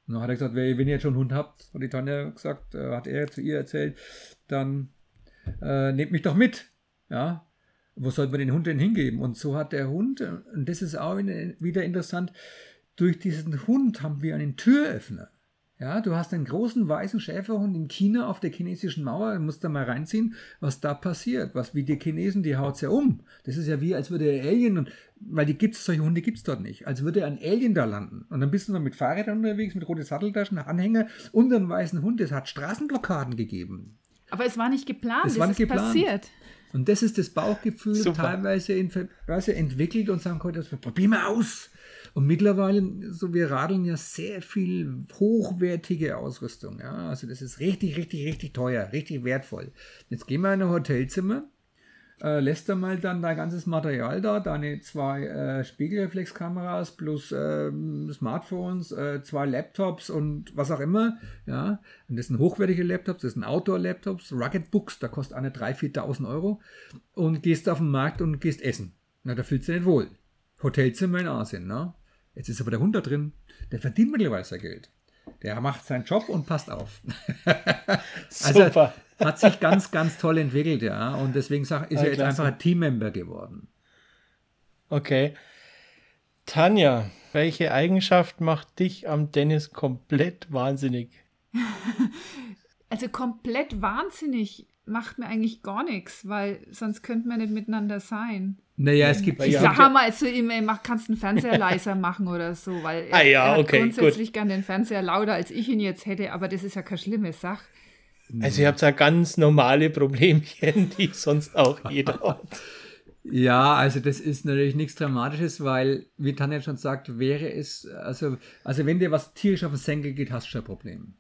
Und dann hat er gesagt, wenn ihr jetzt schon einen Hund habt, hat die Tanja gesagt, äh, hat er zu ihr erzählt, dann äh, nehmt mich doch mit. Ja, wo sollte man den Hund denn hingeben? Und so hat der Hund, und das ist auch wieder interessant, durch diesen Hund haben wir einen Türöffner. Ja, du hast einen großen weißen Schäferhund in China auf der chinesischen Mauer, du musst da mal reinziehen, was da passiert, was wie die Chinesen, die haut ja um. Das ist ja wie, als würde der Alien, weil die gibt's, solche Hunde gibt es dort nicht, als würde ein Alien da landen. Und dann bist du noch mit Fahrrädern unterwegs, mit roten Satteltaschen, Anhänger und einem weißen Hund. Es hat Straßenblockaden gegeben. Aber es war nicht geplant, es, war nicht geplant. passiert. Und das ist das Bauchgefühl Super. teilweise in, entwickelt und sagen heute, probier mal aus. Und mittlerweile, so wir radeln ja sehr viel hochwertige Ausrüstung. Ja? Also das ist richtig, richtig, richtig teuer, richtig wertvoll. Jetzt gehen wir in ein Hotelzimmer, äh, lässt er mal dann dein ganzes Material da, deine zwei äh, Spiegelreflexkameras plus äh, Smartphones, zwei Laptops und was auch immer. Ja, und das sind hochwertige Laptops, das sind Outdoor-Laptops, Rugged Books, da kostet eine 3.000, 4.000 Euro und gehst auf den Markt und gehst essen. Na, da fühlst du dich nicht wohl. Hotelzimmer in Asien, ne? Jetzt ist aber der Hund da drin, der verdient mittlerweile sein Geld. Der macht seinen Job und passt auf. also Super. hat sich ganz, ganz toll entwickelt, ja. Und deswegen ist er jetzt einfach ein Teammember geworden. Okay. Tanja, welche Eigenschaft macht dich am Dennis komplett wahnsinnig? Also komplett wahnsinnig macht mir eigentlich gar nichts, weil sonst könnten wir nicht miteinander sein. Naja, es gibt. Ich ja. sage mal zu ihm, ey, mach, kannst du den Fernseher leiser machen oder so, weil er, ah, ja, er hat okay, grundsätzlich gut. gern den Fernseher lauter, als ich ihn jetzt hätte, aber das ist ja keine schlimme Sache. Also ihr habt ja ganz normale Problemchen, die sonst auch jeder hat. Ja, also das ist natürlich nichts Dramatisches, weil, wie Tanja schon sagt, wäre es, also, also wenn dir was tierisch auf den Senkel geht, hast du schon ein Problem.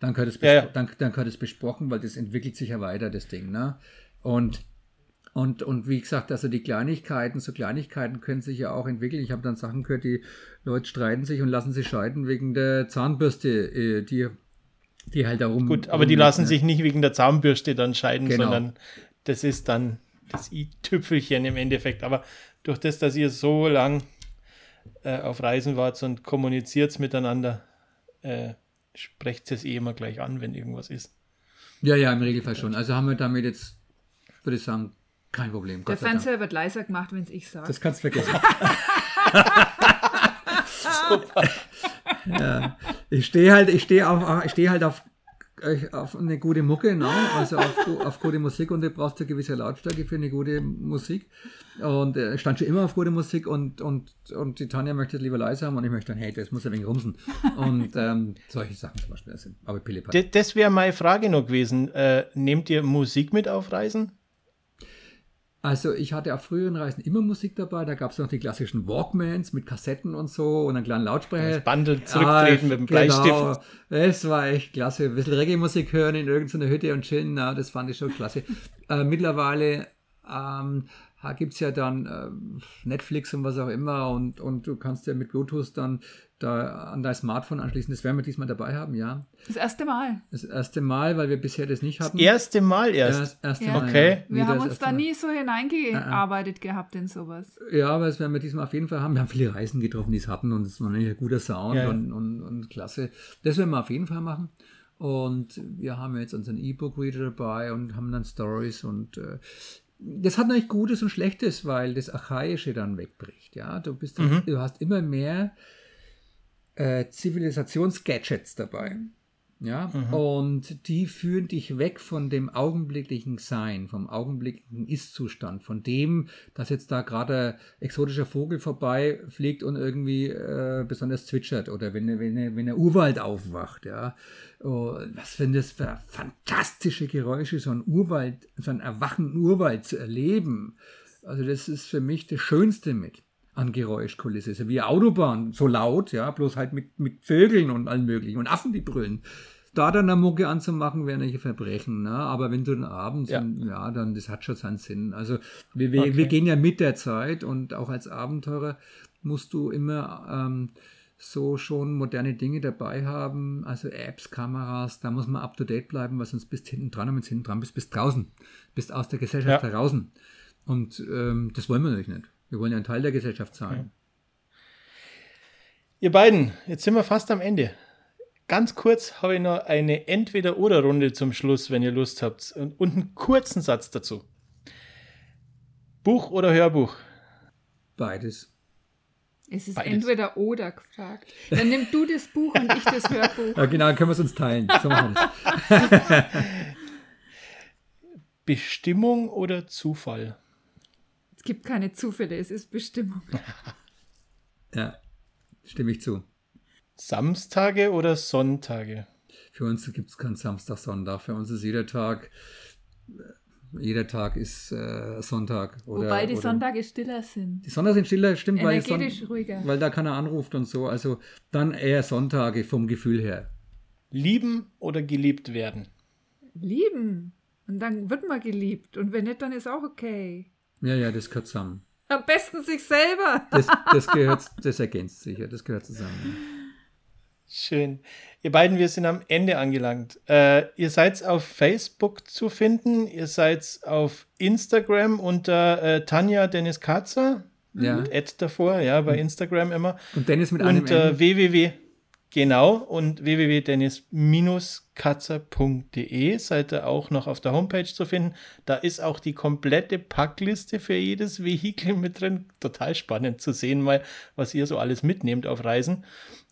Dann gehört es, ja, ja. dann, dann gehört es besprochen, weil das entwickelt sich ja weiter, das Ding. Ne? Und und, und wie gesagt, also die Kleinigkeiten, so Kleinigkeiten können sich ja auch entwickeln. Ich habe dann Sachen gehört, die Leute streiten sich und lassen sich scheiden wegen der Zahnbürste, äh, die, die halt darum. Gut, aber die lassen ne? sich nicht wegen der Zahnbürste dann scheiden, genau. sondern das ist dann das i-Tüpfelchen im Endeffekt. Aber durch das, dass ihr so lang äh, auf Reisen wart und kommuniziert miteinander, äh, sprecht es eh immer gleich an, wenn irgendwas ist. Ja, ja, im Regelfall schon. Also haben wir damit jetzt, würde ich sagen, kein Problem. Der Fernseher wird leiser gemacht, wenn es ich sage. Das kannst du vergessen. Super. Ja. Ich stehe halt, ich stehe auf, ich stehe halt auf, auf eine gute Mucke, ne? also auf, auf gute Musik und du brauchst eine gewisse Lautstärke für eine gute Musik. Und äh, stand schon immer auf gute Musik und, und, und die Tanja möchte es lieber leiser haben und ich möchte dann, hey, das muss ein wenig rumsen. Und ähm, solche Sachen zum Beispiel. Das aber Pille Das wäre meine Frage noch gewesen. Äh, nehmt ihr Musik mit auf Reisen? Also ich hatte auf früheren Reisen immer Musik dabei. Da gab es noch die klassischen Walkmans mit Kassetten und so und einen kleinen Lautsprecher. Das Bundle zurücktreten ah, mit dem Bleistift. Genau, das war echt klasse. Ein bisschen Reggae-Musik hören in irgendeiner Hütte und chillen, na, das fand ich schon klasse. äh, mittlerweile ähm, gibt es ja dann äh, Netflix und was auch immer und, und du kannst ja mit Bluetooth dann da an dein Smartphone anschließen. Das werden wir diesmal dabei haben, ja. Das erste Mal. Das erste Mal, weil wir bisher das nicht hatten. Das erste Mal erst? Das erste ja. Mal, okay. Ja. Wir haben uns da nie so hineingearbeitet -uh. gehabt in sowas. Ja, aber das werden wir diesmal auf jeden Fall haben. Wir haben viele Reisen getroffen, die es hatten und es war ein guter Sound ja, und, und, und klasse. Das werden wir auf jeden Fall machen. Und wir haben jetzt unseren E-Book-Reader dabei und haben dann Stories und äh, das hat natürlich Gutes und Schlechtes, weil das Archaische dann wegbricht. Ja, du bist, mhm. du hast immer mehr äh, Zivilisationsgadgets dabei. Ja, mhm. und die führen dich weg von dem augenblicklichen Sein, vom augenblicklichen Ist-Zustand, von dem, dass jetzt da gerade ein exotischer Vogel vorbeifliegt und irgendwie äh, besonders zwitschert oder wenn, wenn, wenn der Urwald aufwacht, ja. Oh, was für das für fantastische Geräusche, so ein Urwald, so einen erwachenden Urwald zu erleben. Also das ist für mich das Schönste mit an Geräuschkulisse. Ist ja wie Autobahn, so laut, ja, bloß halt mit, mit Vögeln und allem möglichen und Affen, die brüllen. da dann eine Mucke anzumachen, wäre nicht ein Verbrechen. Ne? Aber wenn du dann abends, Ja. ja. ja, dann, das hat schon seinen Sinn. Also wir, wir, Okay. wir gehen ja mit der Zeit und auch als Abenteurer musst du immer ähm, so schon moderne Dinge dabei haben, also Apps, Kameras, da muss man up to date bleiben, weil sonst bist hinten dran und wenn du hinten dran bist, bist draußen, bist aus der Gesellschaft Ja. draußen. Und ähm, das wollen wir natürlich nicht. Wir wollen ja ein Teil der Gesellschaft sein. Ihr beiden, jetzt sind wir fast am Ende. Ganz kurz habe ich noch eine Entweder-Oder-Runde zum Schluss, wenn ihr Lust habt. Und, und einen kurzen Satz dazu. Buch oder Hörbuch? Beides. Es ist Beides. entweder oder gefragt. Dann nimm du das Buch und ich das Hörbuch. Ja, genau, dann können wir es uns teilen. So machen wir. Bestimmung oder Zufall? Es gibt keine Zufälle, es ist Bestimmung. Ja, stimme ich zu. Samstage oder Sonntage? Für uns gibt es keinen Samstag, Sonntag. Für uns ist jeder Tag, äh, jeder Tag ist äh, Sonntag. Oder, Wobei die oder, Sonntage stiller sind. Die Sonntage sind stiller, stimmt, weil, Son Energetisch ruhiger. weil da keiner anruft und so. Also dann eher Sonntage vom Gefühl her. Lieben oder geliebt werden? Lieben. Und dann wird man geliebt. Und wenn nicht, dann ist auch okay. Ja, ja, das gehört zusammen. Am besten sich selber. Das, das gehört, das ergänzt sich, ja, das gehört zusammen. Schön. Ihr beiden, wir sind am Ende angelangt. Äh, ihr seid auf Facebook zu finden. Ihr seid auf Instagram unter äh, Tanja Dennis Katzer. Ja. Mit Ad davor, ja, bei Instagram immer. Und Dennis mit einem Und äh, www, genau, und www.dennis-katzer.de seid ihr auch noch auf der Homepage zu finden. Da ist auch die komplette Packliste für jedes Vehikel mit drin. Total spannend zu sehen, mal, was ihr so alles mitnehmt auf Reisen.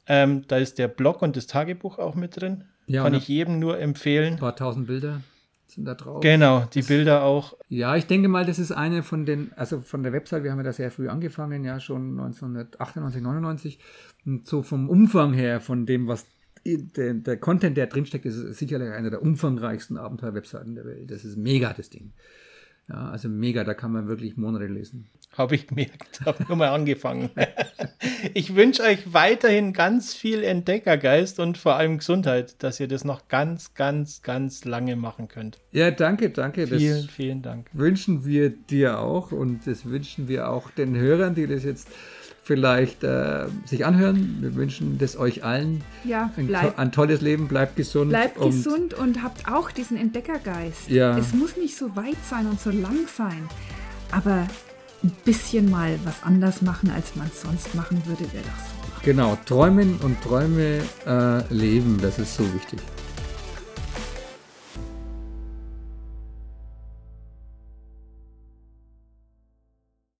Ähm, da ist der Blog und das Tagebuch auch mit drin. Ja, Kann ich jedem nur empfehlen. Ein paar tausend Bilder sind da drauf. Genau, die Bilder auch. Ja, ich denke mal, das ist eine von den, also von der Website, wir haben ja da sehr früh angefangen, ja schon 1998, 99. Und so vom Umfang her, von dem, was der, der Content, der drinsteckt, ist es sicherlich einer der umfangreichsten Abenteuer-Webseiten der Welt. Das ist mega, das Ding. Ja, also mega, da kann man wirklich Monate lesen. Habe ich gemerkt, habe nur mal angefangen. Ich wünsche euch weiterhin ganz viel Entdeckergeist und vor allem Gesundheit, dass ihr das noch ganz, ganz, ganz lange machen könnt. Ja, danke, danke. Vielen, Das vielen Dank. wünschen wir dir auch und das wünschen wir auch den Hörern, die das jetzt vielleicht äh, sich anhören. Wir wünschen das euch allen. Ja, Ein, bleib, to ein tolles Leben, bleibt gesund. bleibt und gesund und habt auch diesen Entdeckergeist. Ja. Es muss nicht so weit sein und so lang sein. Aber ein bisschen mal was anders machen, als man es sonst machen würde, wäre doch super. Genau, träumen und Träume äh, leben, das ist so wichtig.